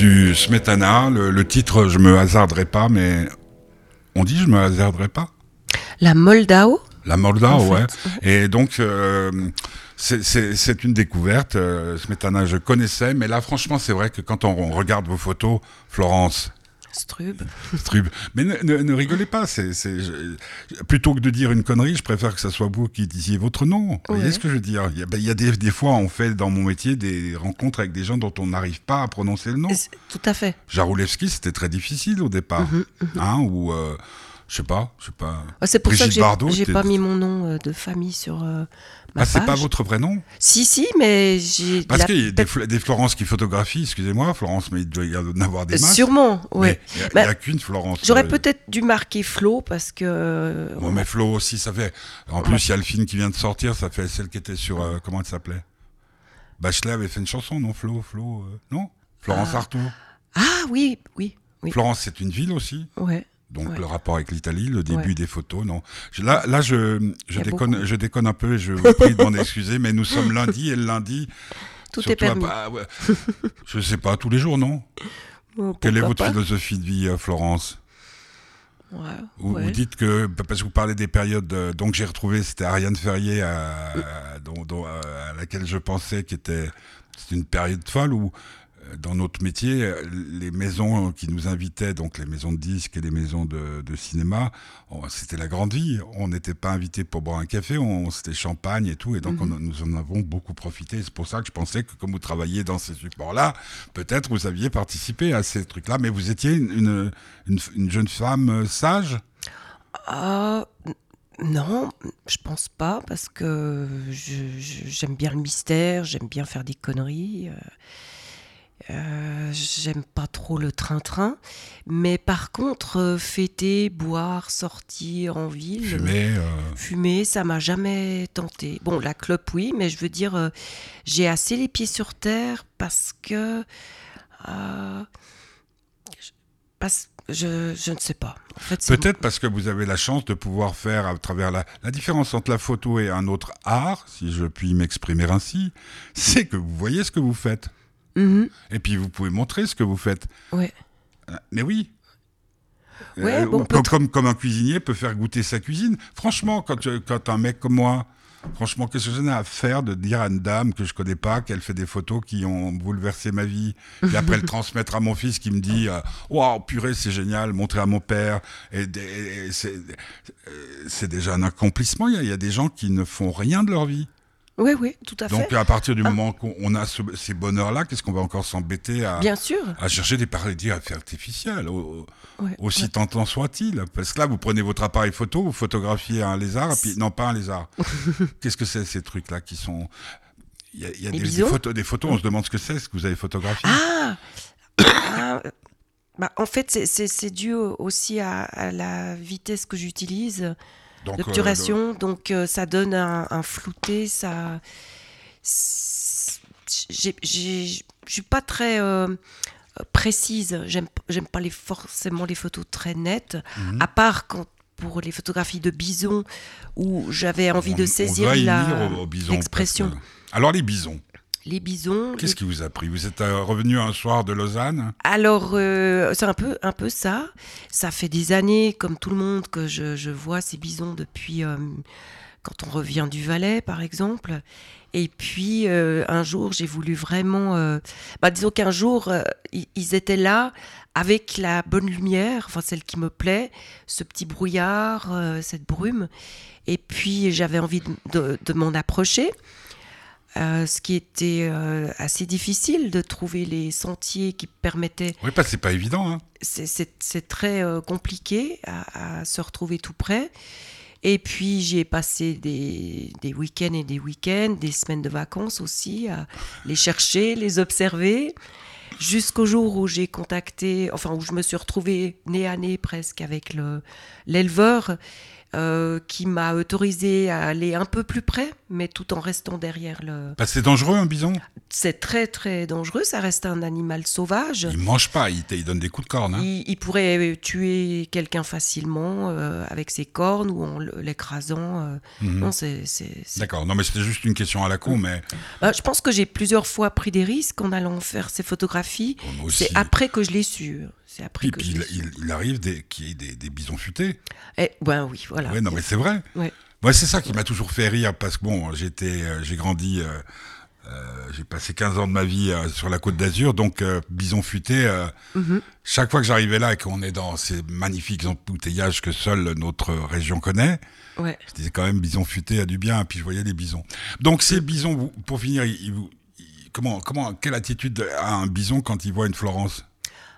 Du Smetana. Le, le titre, je me hasarderai pas, mais on dit je me hasarderai pas. La Moldao? La Moldau, En ouais. fait, Et donc, euh, c'est- une découverte. Euh, Smetana, je connaissais, mais là, franchement, c'est vrai que quand on, on regarde vos photos, Florence, Strub. Strub, mais ne, ne- ne rigolez pas. c'est c'est- je- plutôt que de dire une connerie, je préfère que ce soit vous qui disiez votre nom. Vous voyez ce que je veux dire? Il y a, ben, il y a des, des fois, on fait dans mon métier des rencontres avec des gens dont on n'arrive pas à prononcer le nom. Tout à fait. Jaroulewski, c'était très difficile au départ. Mhm, Hein, ou, euh, je sais pas, je sais pas. Ah, C'est pour ça que Brigitte j'ai Bardot, j'ai pas mis mon nom euh, de famille sur euh, Ah, c'est pas votre vrai nom Si, si, mais j'ai. Parce la qu'il y a des, Florence qui photographient, excusez-moi, Florence, mais il doit y en avoir des masses. Sûrement. Mais Il n'y a, Bah, a qu'une Florence. J'aurais euh, peut-être dû marquer Flo parce que. euh, Bon, mais Flo aussi, ça fait. En Ouais. plus, il y a le film qui vient de sortir, ça fait celle qui était sur. euh, comment elle s'appelait? Bachelet avait fait une chanson, non Flo Flo euh, Non? Florence Ah. Artaud. Ah oui, oui, oui. Florence, c'est une ville aussi? Ouais. Donc Ouais. le rapport avec l'Italie, le début Ouais. des photos, non. Je- là, là, je, déconne, beaucoup. je déconne un peu et je vous prie de m'en excuser, mais nous sommes lundi et le lundi. Tout est à- permis. ah, ouais. je sais pas, tous les jours, non Quelle est votre pas philosophie de vie, euh, Florence Ouais, vous, ouais. vous dites que, parce que vous parlez des périodes, euh, donc j'ai retrouvé, c'était Ariane Ferrier, à, dont- dont, euh, à laquelle je pensais, qui était, c'était une période folle où, euh, dans notre métier, euh, les maisons qui nous invitaient, donc les maisons de disques et les maisons de, de cinéma, c'était la grande vie. On n'était pas invités pour boire un café, on, c'était champagne et tout, et donc on- nous en avons beaucoup profité. C'est pour ça que je pensais que comme vous travailliez dans ces supports-là, peut-être vous aviez participé à ces trucs-là, mais vous étiez une, une, une- une jeune femme euh, sage? N- non, je pense pas parce que j'aime bien le mystère, j'aime bien faire des conneries. euh, euh, j'aime pas trop le train-train, mais par contre, euh, fêter, boire, sortir en ville, Fumer, euh, fumer, ça m'a jamais tenté. Bon, la clope, oui, mais je veux dire, j'ai assez les pieds sur terre parce que. je, parce- je, je ne sais pas. En fait, c'est- Peut-être parce que vous avez la chance de pouvoir faire à travers la, la différence entre la photo et un autre art, si je puis m'exprimer ainsi, c'est que vous voyez ce que vous faites. Mhm, Et puis vous pouvez montrer ce que vous faites. ouais. Euh, Mais oui. Ouais, bon, comme, comme, comme un cuisinier peut faire goûter sa cuisine. Franchement, quand, euh, quand un mec comme moi, franchement, qu'est-ce que j'en ai à faire de dire à une dame que je connais pas qu'elle fait des photos qui ont bouleversé ma vie, et après le transmettre à mon fils qui me dit euh, Waouh, purée, c'est génial, montrer à mon père. Et, c'est euh, déjà un accomplissement. Il y, a, il y a des gens qui ne font rien de leur vie. Oui, oui, tout à Donc fait. à partir du Ah. moment qu'on on a ce- ces bonheurs-là, qu'est-ce qu'on va encore s'embêter à, Bien sûr. à chercher des paradis artificiels, au- Ouais, aussi ouais. tentant soit-il. Parce que là, vous prenez votre appareil photo, vous photographiez un lézard, et puis non, pas un lézard. Qu'est-ce que c'est ces trucs-là qui sont. Il y a, y des, photos, des photos, on se demande ce que c'est, ce que vous avez photographié. Ah, Ah, bah, En fait, c'est- dû aussi à, à la vitesse que j'utilise Donc, d'obturation. Donc, euh, ça donne un, un flouté. Ça. Je suis pas très euh, précise. J'aime j'aime pas les, forcément les photos très nettes. Mhm. À part quand pour les photographies de bison où j'avais euh, envie on- de saisir doit y la- venir au- au bison, l'expression. Alors, les bisons, Les bisons. qu'est-ce qui vous a pris? Vous êtes euh, revenu un soir de Lausanne? Alors, euh, c'est un peu, un peu ça. Ça fait des années, comme tout le monde, que je, je vois ces bisons depuis euh, quand on revient du Valais, par exemple. Et puis, euh, un jour, j'ai voulu vraiment... bah, disons qu'un jour, ils, étaient là avec la bonne lumière, enfin celle qui me plaît, ce petit brouillard, cette brume. Et puis, j'avais envie de, de- de m'en approcher. Euh, ce qui était euh, assez difficile de trouver les sentiers qui permettaient. Oui, parce que c'est pas évident. Hein. C'est- très euh, compliqué à, à se retrouver tout près. Et puis j'y ai passé des, des week-ends et des week-ends, des semaines de vacances aussi, à les chercher, les observer, jusqu'au jour où j'ai contacté, enfin où je me suis retrouvée nez à nez presque avec le- l'éleveur euh, qui m'a autorisé à aller un peu plus près, mais tout en restant derrière le. Bah, c'est dangereux un bison? C'est très très dangereux, ça reste un animal sauvage. Il mange pas, il, donne des coups de corne. hein. Il, il pourrait tuer quelqu'un facilement euh, avec ses cornes ou en l'écrasant. euh. Mhm. Non, c'est. D'accord, non mais c'était juste une question à la con, mais Bah, je pense que j'ai plusieurs fois pris des risques en allant faire ces photographies. Aussi. C'est après que je l'ai su. C'est après Puis, que puis je il, arrive qu'il y ait des, des bisons futés. Eh, ben oui, voilà. Non mais c'est vrai. Ouais. Moi, c'est ça qui m'a toujours fait rire parce que bon, j'étais, euh, j'ai grandi, euh, euh, j'ai passé 15 ans de ma vie euh, sur la Côte d'Azur, donc bison futé. Mhm. Chaque fois que j'arrivais là et qu'on est dans ces magnifiques embouteillages que seule notre région connaît, Ouais. je disais quand même bison futé a du bien, et puis je voyais les bisons. Donc ces bisons, vous- pour finir, ils, ils- comment, comment, quelle attitude a un bison quand il voit une Florence?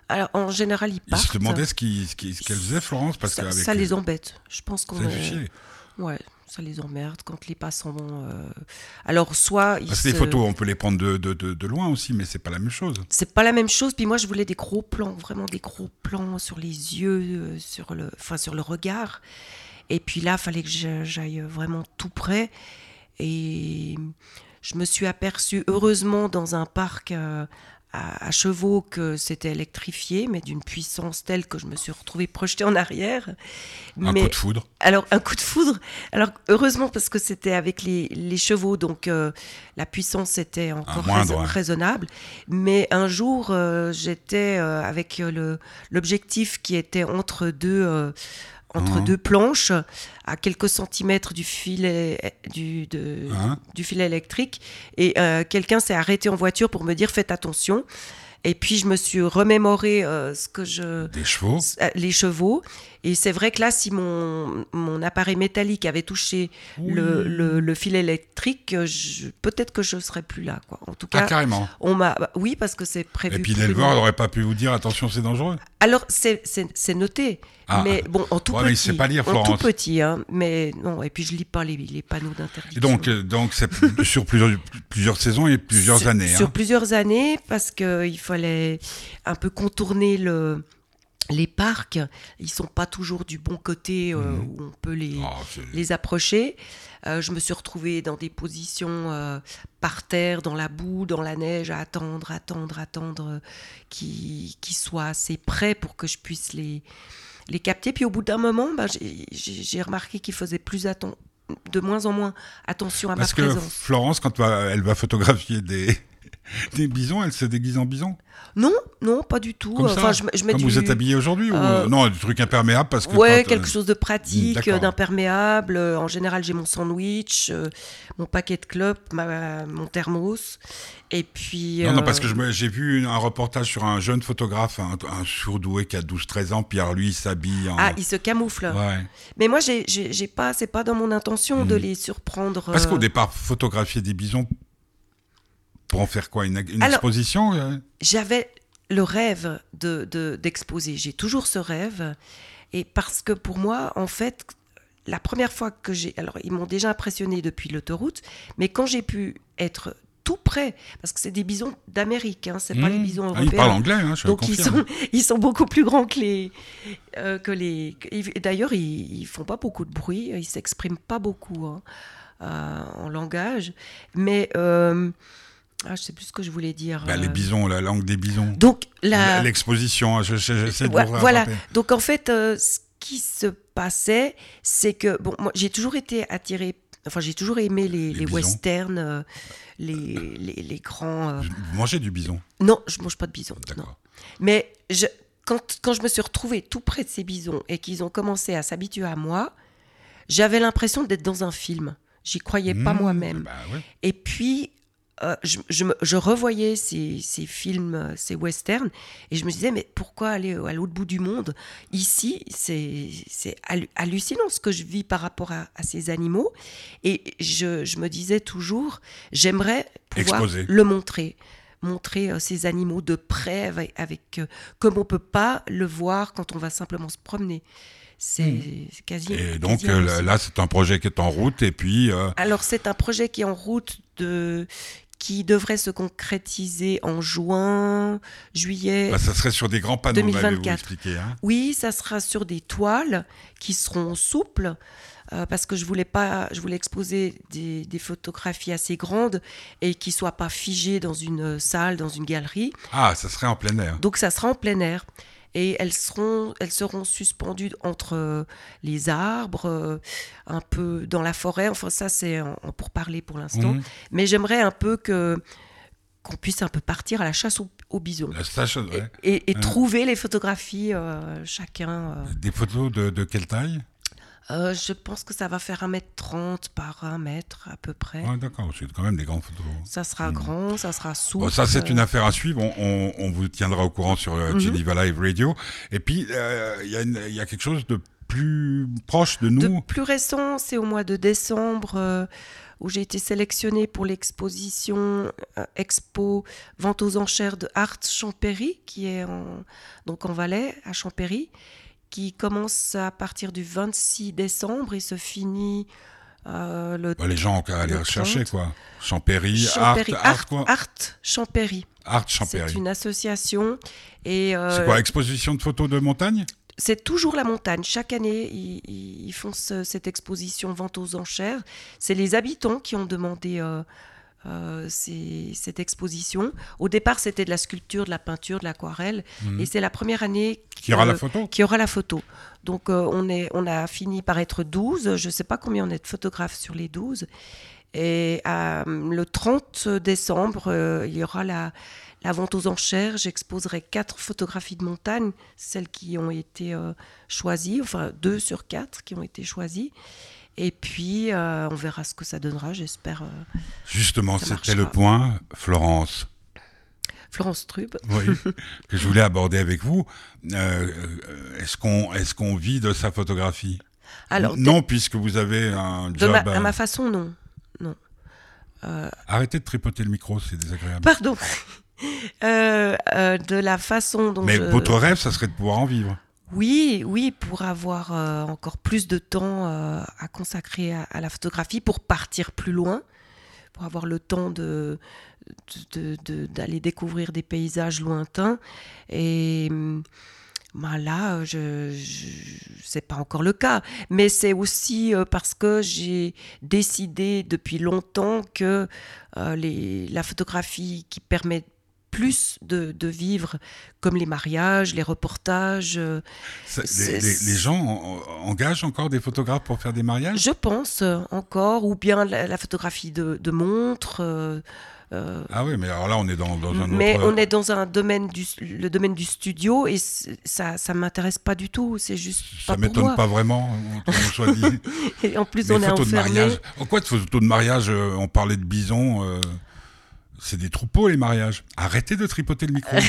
Alors, en général, ils Il partent. se demandait ce qu'il- ce qu'il- ce qu'elle faisait Florence parce ça, ça les embête. Je pense qu'on. Ouais, ça les emmerde quand les passants vont. euh, Alors, soit. ils Parce que les photos, on peut les prendre de, de, de, de loin aussi, mais c'est pas la même chose. C'est pas la même chose. Puis moi, je voulais des gros plans, vraiment des gros plans sur les yeux, euh, sur le, enfin sur le regard. Et puis là, fallait que j'aille vraiment tout près. Et je me suis aperçue, heureusement, dans un parc euh, à, à chevaux, que c'était électrifié, mais d'une puissance telle que je me suis retrouvée projetée en arrière. Un mais coup de foudre. alors, un coup de foudre. Alors, heureusement, parce que c'était avec les, les chevaux, donc euh, la puissance était encore moindre, rais- ouais. raisonnable. Mais un jour, euh, j'étais euh, avec le- l'objectif qui était entre deux, euh, entre Mhm. deux planches, à quelques centimètres du filet, du, de- Hein du filet électrique. Et euh, quelqu'un s'est arrêté en voiture pour me dire faites attention. Et puis, je me suis remémoré euh, ce que je Des chevaux. euh, les chevaux. Et c'est vrai que là, si mon, mon appareil métallique avait touché le, le, le fil électrique, peut-être que je serais plus là. Quoi. En tout Ah, cas, carrément. on m'a. bah, oui, parce que c'est prévu. Et puis l'éleveur n'aurait pas pu vous dire attention, c'est dangereux. Alors, c'est noté. Ah. Mais bon, en tout Ouais, mais il petit. sait pas lire, en Florence. tout petit, hein. Mais non, et puis je lis pas les, les panneaux d'interdiction. Donc, euh, donc c'est sur plusieurs, plusieurs saisons et plusieurs Sur- années. Sur hein. plusieurs années, parce qu'il fallait un peu contourner le, les parcs. Ils sont pas toujours du bon côté euh, Mhm. où on peut les, Oh, c'est- les approcher. Euh, je me suis retrouvée dans des positions euh, par terre, dans la boue, dans la neige, à attendre, attendre, attendre qu'ils qu'ils soient assez près pour que je puisse les, les capter. Puis au bout d'un moment, ben, j'ai- remarqué qu'ils faisaient plus de moins en moins attention à Parce ma que présence. Florence, quand elle va photographier des, des bisons, elle se déguise en bison. Non, non, pas du tout. Comme enfin, ça, je, mets- je mets Comme du... vous êtes habillé aujourd'hui ou euh, non, du truc imperméable parce que Ouais, quand, quelque euh, chose de pratique, euh, d'imperméable. En général, j'ai mon sandwich, euh, mon paquet de clopes, ma- mon thermos. Et puis. Non, non, parce que j'ai vu un reportage sur un jeune photographe, un, un surdoué qui a 12-13 ans, puis alors lui, il s'habille en... Ah, il se camoufle. Ouais. Mais moi, j'ai, pas, c'est pas dans mon intention de Mhm. les surprendre. Parce qu'au départ, photographier des bisons, pour en faire quoi Une, une Alors- exposition euh? j'avais le rêve de, de- d'exposer. J'ai toujours ce rêve. Et parce que pour moi, en fait, la première fois que j'ai. Alors, ils m'ont déjà impressionné depuis l'autoroute, mais quand j'ai pu être tout près, parce que c'est des bisons d'Amérique, hein, c'est pas les Mmh. bisons Ah, européens. Il parle anglais, hein, je Donc ils sont, ils sont beaucoup plus grands que les... euh, que les D'ailleurs, ils, ils font pas beaucoup de bruit, ils s'expriment pas beaucoup hein, euh, en langage. Mais... euh, ah, je sais plus ce que je voulais dire. Bah, les euh. bisons, la langue des bisons. Donc, la... L'exposition, hein, je- je- j'essaie de Ouais, vous voilà. Donc en fait, euh, ce qui se passait, c'est que bon, moi j'ai toujours été attirée, enfin j'ai toujours aimé les, Les les bisons. westerns, euh, les, les, grands. euh, Vous mangez du bison, Non, je mange pas de bison. non. d'accord. Mais je, quand, quand je me suis retrouvée tout près de ces bisons et qu'ils ont commencé à s'habituer à moi, j'avais l'impression d'être dans un film. J'y croyais pas Mmh, moi-même. bah ouais. Et puis, euh, je, je revoyais ces, ces films, euh, ces westerns, et je me disais, mais pourquoi aller à l'autre bout du monde? Ici, c'est c'est hallu- hallucinant ce que je vis par rapport à, à ces animaux. Et je, je me disais toujours, j'aimerais pouvoir Exposer. le montrer montrer euh, ces animaux de près avec, avec, euh, comme on peut pas le voir quand on va simplement se promener c'est c'est quasi. Et donc quasi euh, là, c'est un projet qui est en route, et puis euh, Alors c'est un projet qui est en route de qui devrait se concrétiser en juin, juillet. Bah, ça serait sur des grands panneaux, m'avez-vous 2024. expliqué. Hein Oui, ça sera sur des toiles qui seront souples. euh, parce que je voulais pas, je voulais exposer des, des photographies assez grandes et qui soient pas figées dans une salle, dans une galerie. ah, ça serait en plein air. Donc ça sera en plein air. Et elles seront, elles seront suspendues entre euh, les arbres, euh, un peu dans la forêt. Enfin, ça, c'est pour parler pour l'instant. Mhm. Mais j'aimerais un peu que qu'on puisse un peu partir à la chasse au, au bison. La station, ouais. Et, et Ouais. trouver les photographies, euh, chacun. euh. Des photos de, de quelle taille? Euh, je pense que ça va faire 1m30 par 1 mètre à peu près. Ouais, D'accord, c'est quand même des grandes photos. Ça sera grand, ça sera souple. Bon, ça, c'est une affaire à suivre. On, on- on vous tiendra au courant sur euh, Mhm. Geneva Live Radio. Et puis, euh, il y, a y quelque chose de plus proche de nous? De plus récent, c'est au mois de décembre euh, où j'ai été sélectionnée pour l'exposition euh, Expo Vente aux enchères de Art Champéry, qui est en, donc en Valais, à Champéry, qui commence à partir du 26 décembre et se finit euh, le Bah, les gens ont qu'à aller Le rechercher, 30. quoi. Champéry, Champéry. Art, Art, quoi. Art Champéry. Art C'est Champéry. une association et euh, C'est quoi, exposition de photos de montagne? C'est toujours la montagne. Chaque année, ils, ils- ils font ce- cette exposition vente aux enchères. C'est les habitants qui ont demandé euh, euh, cette exposition. Au départ, c'était de la sculpture, de la peinture, de l'aquarelle. Mhm. Et c'est la première année Qui aura la photo qui aura la photo. Donc euh, on, est, on a fini par être 12. Je ne sais pas combien on est de photographes sur les 12. Et euh, le 30 décembre, euh, il y aura la, la vente aux enchères. J'exposerai quatre photographies de montagne, celles qui ont été euh, choisies, enfin deux sur quatre qui ont été choisies. Et puis, euh, on verra ce que ça donnera, j'espère. euh, Justement, c'était le point, Florence, Florence Trube. oui, que je voulais aborder avec vous. Euh, est-ce qu'on est qu'on vit de sa photographie? Alors, Non, puisque vous avez un de job. ma, à- ma façon, non. non. Arrêtez de tripoter le micro, c'est désagréable. Pardon. De la façon dont Mais je- votre rêve, ça serait de pouvoir en vivre. Oui, oui, pour avoir euh, encore plus de temps euh, à consacrer à, la photographie, pour partir plus loin, pour avoir le temps d'aller découvrir des paysages lointains. Et ben là, je, je pas encore le cas, mais c'est aussi euh, parce que j'ai décidé depuis longtemps que la photographie qui permet plus de, de vivre, comme les mariages, les reportages, euh, Ça- Les, C'est- les- les gens en- engagent encore des photographes pour faire des mariages? Je pense euh, encore, ou bien la, la photographie de, de montres. euh, Ah oui, mais alors là, on est dans, dans un mais autre... on est dans un domaine du, le domaine du studio et ça, ça m'intéresse pas du tout. C'est juste Ça m'étonne pas vraiment, on. Et en plus, Les on est enfermé. En quoi de photos de mariage On parlait de bisons. euh, c'est des troupeaux, les mariages. Arrêtez de tripoter le micro.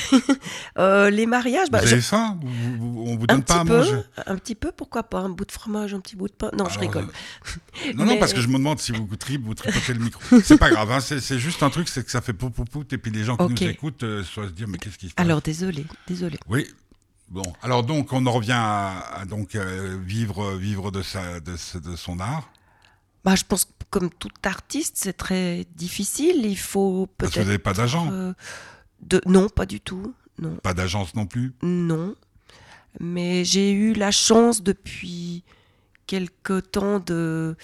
Euh, les mariages, bah, vous je- avez faim Vous- vous- On vous un donne pas à petit peu, manger un petit peu, pourquoi pas un bout de fromage, un petit bout de pain. Non, je rigole. euh, Non, non, parce que je me demande si vous, tri- vous tripotez le micro. C'est pas grave, hein, c'est juste un truc, c'est que ça fait pou pou pou, et puis les gens qui nous écoutent euh, soit se dire, mais qu'est-ce qui se passe Alors désolé, désolé. Oui. Bon, alors donc on en revient à, à donc euh, vivre vivre de sa de, de son art. Bah, je pense que comme tout artiste, c'est très difficile. Il faut Parce que vous peut-être. n'avez pas d'agent, euh, de... Non, pas du tout. Non. pas d'agence non plus. Non. Mais j'ai eu la chance depuis quelque temps de,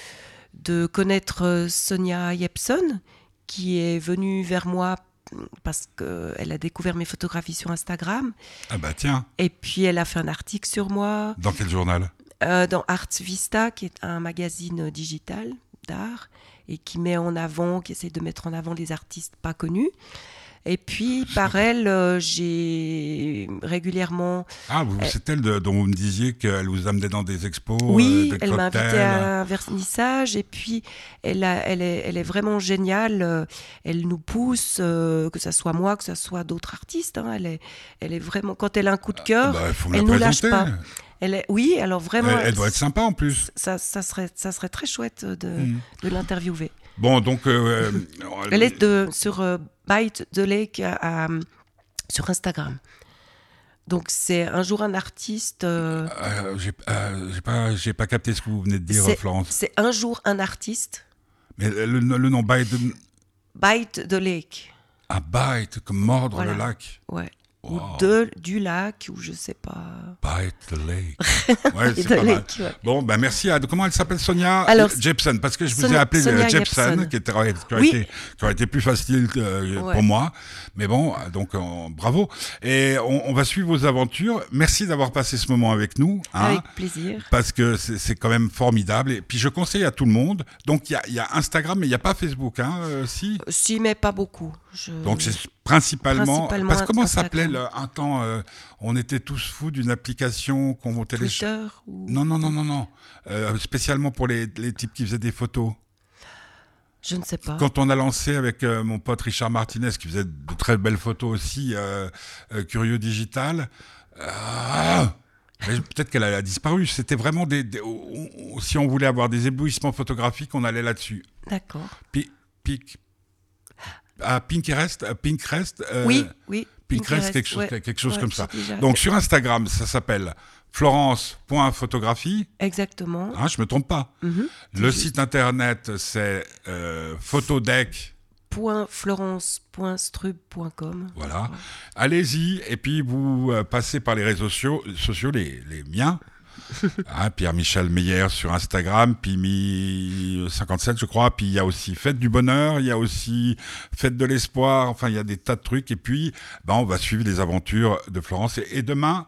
de connaître euh, Sonia Jepson, qui est venue vers moi parce qu'elle a découvert mes photographies sur Instagram. Ah bah tiens, Et puis elle a fait un article sur moi dans quel journal? Euh, dans Arts Vista, qui est un magazine digital d'art et qui met en avant, qui essaie de mettre en avant les artistes pas connus. Et puis, par elle, euh, j'ai régulièrement Ah, vous- c'est elle de- dont vous me disiez qu'elle vous amenait dans des expos, Oui, euh, des elle m'a cocktails. invité à un vernissage et puis elle, a- elle, est, elle est vraiment géniale. euh, Elle nous pousse, euh, que ce soit moi, que ce soit d'autres artistes. hein, Elle, est, elle est vraiment, quand elle a un coup de cœur, Bah, elle la nous lâche pas. Elle est, oui, alors vraiment, Elle, elle doit être sympa en plus. ça, ça serait, ça serait très chouette de, Mm. de l'interviewer. Bon, donc. euh, Elle est de, sur euh, Bite the Lake à- à- sur Instagram. Donc c'est un jour un artiste. euh, euh, j'ai euh, j'ai pas, pas capté ce que vous venez de dire, Florence. c'est un jour un artiste. Mais le, le nom Biden. Bite the Lake. Un bite, comme mordre Voilà. le lac. Ouais. Wow. Ou de, du lac, ou je sais pas. Bite the lake. Ouais, c'est the pas mal. lake, ouais. Bon, ben merci à. Comment elle s'appelle Sonia? Alors, Jepson, parce que je vous ai appelé Sonia euh, Jepson, Jepson. qui, était, qui, aurait Oui. été, qui aurait été plus facile euh, Ouais. pour moi. Mais bon, donc euh, bravo. Et on, on va suivre vos aventures. Merci d'avoir passé ce moment avec nous. hein, Avec plaisir. Parce que c'est quand même formidable. Et puis je conseille à tout le monde. Donc il y a, il y a Instagram, mais il n'y a pas Facebook, hein, euh, si? Si, mais pas beaucoup. Je... donc c'est principalement, Principalement parce que comment s'appelait un temps euh, on était tous fous d'une application qu'on télécharge. Twitter ou... Non non non non non, Euh, spécialement pour les, les types qui faisaient des photos. Je ne sais pas. Quand on a lancé avec euh, mon pote Richard Martinez qui faisait de très belles photos aussi, Curieux Digital. ah, Peut-être qu'elle a disparu. C'était vraiment des, des- on- on- si on voulait avoir des éblouissements photographiques, on allait là-dessus. D'accord. Pi- Pic, ah, Pinterest, euh, Pinterest. euh, oui, oui. Pinterest, quelque chose, ouais. quelque chose Ouais, comme ça. Donc sur Instagram, ça s'appelle florence.photographie. Exactement. Hein, je me trompe pas. Mhm. Le site internet, c'est euh, Photodeck. Point florence.strub.com. Voilà. Allez-y, et puis vous euh, passez par les réseaux sociaux, sociaux les, les miens. Hein, Pierre-Michel Meyer sur Instagram, Pimi57 je crois, puis il y a aussi Fête du Bonheur, il y a aussi Fête de l'Espoir, enfin il y a des tas de trucs, et puis ben, on va suivre les aventures de Florence. Et, demain,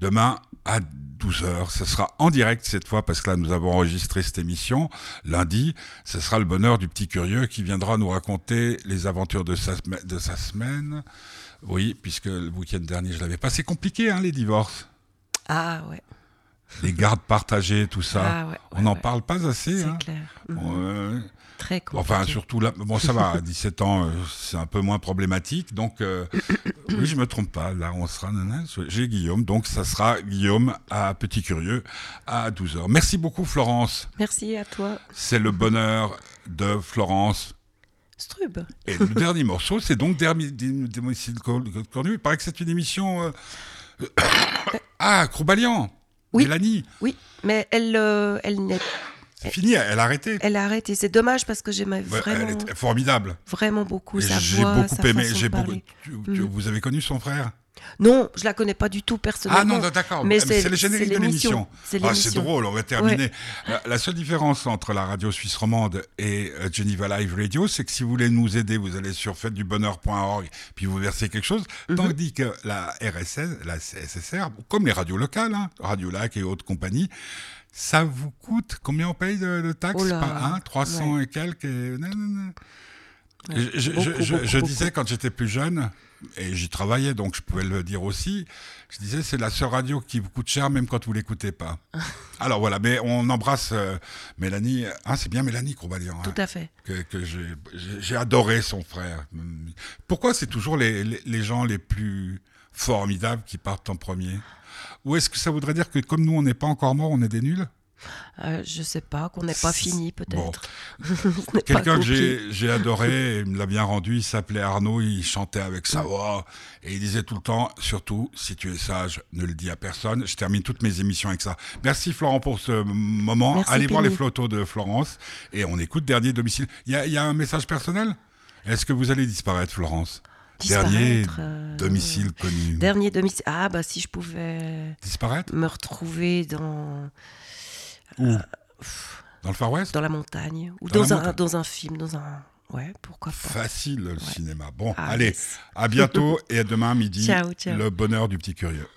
demain à 12h, ce sera en direct cette fois, parce que là nous avons enregistré cette émission, lundi, ce sera le bonheur du petit curieux qui viendra nous raconter les aventures de sa, de sa semaine. Oui, puisque le week-end dernier je l'avais pas. C'est compliqué, hein, les divorces. Ah ouais. Les gardes partagées, tout ça. Ah ouais, On n'en ouais. parle pas assez. C'est hein. clair. Mhm. Très compliqué. Enfin, surtout là, bon, ça va, à 17 ans, euh, c'est un peu moins problématique. Donc, euh, oui, je me trompe pas. Là, on sera, j'ai Guillaume. Donc, ça sera Guillaume à Petit Curieux à 12h. Merci beaucoup, Florence. Merci à toi, C'est le bonheur de Florence. Strub. Et le dernier morceau, c'est donc Dermi- Dim- Domicile Co- Cornu. Il paraît que c'est une émission. euh, Ah, Croubalian Oui. Mélanie. Oui, mais elle, euh, elle, n'est- C'est fini, elle a arrêté. elle a arrêté. C'est dommage parce que j'aimais vraiment, Elle est formidable. vraiment beaucoup sa J'ai voix, beaucoup sa aimé. J'ai beaucoup. Vous avez connu son frère? Non, je la connais pas du tout personnellement. Ah non, d'accord. mais c'est- le générique de l'émission. C'est Ah, drôle, on va terminer. La, la seule différence entre la radio suisse romande et euh, Geneva Live Radio, c'est que si vous voulez nous aider, vous allez sur fêtedubonheur.org, puis vous versez quelque chose. Mhm. Tandis que la RSS, la SSR, comme les radios locales, hein, Radio Lac et autres compagnies, ça vous coûte combien on paye de, de taxes Oh là, par an 300 et quelques. et- Je, je- beaucoup, je- beaucoup, je beaucoup. disais quand j'étais plus jeune, et j'y travaillais donc je pouvais le dire aussi, je disais c'est la seule radio qui vous coûte cher même quand vous l'écoutez pas. Alors voilà, mais on embrasse euh, Mélanie. Ah, c'est bien Mélanie Courbalian. Tout à fait. que, que j'ai- adoré son frère. Pourquoi c'est toujours les, les, les gens les plus formidables qui partent en premier? Ou est-ce que ça voudrait dire que comme nous on n'est pas encore morts, on est des nuls? Euh, je sais pas, qu'on n'est pas fini peut-être. Bon. Quelqu'un que j'ai adoré, il me l'a bien rendu, il s'appelait Arnaud, il chantait avec sa voix, et il disait tout le temps, surtout, si tu es sage, ne le dis à personne. Je termine toutes mes émissions avec ça. Merci Florent pour ce moment. Merci, Allez voir les photos de Florence, et on écoute Dernier Domicile. Il y a, il y a un message personnel? Est-ce que vous allez disparaître, Florence? Dernier euh, domicile connu. Dernier domicile. Ah bah si je pouvais Disparaître? me retrouver dans Où Dans le Far West dans la montagne ou Dans un montagne. dans un film, dans un ouais pourquoi pas. Facile le cinéma. Bon, Ah, allez, yes. à bientôt et à demain midi. Ciao, ciao. Le bonheur du petit curieux.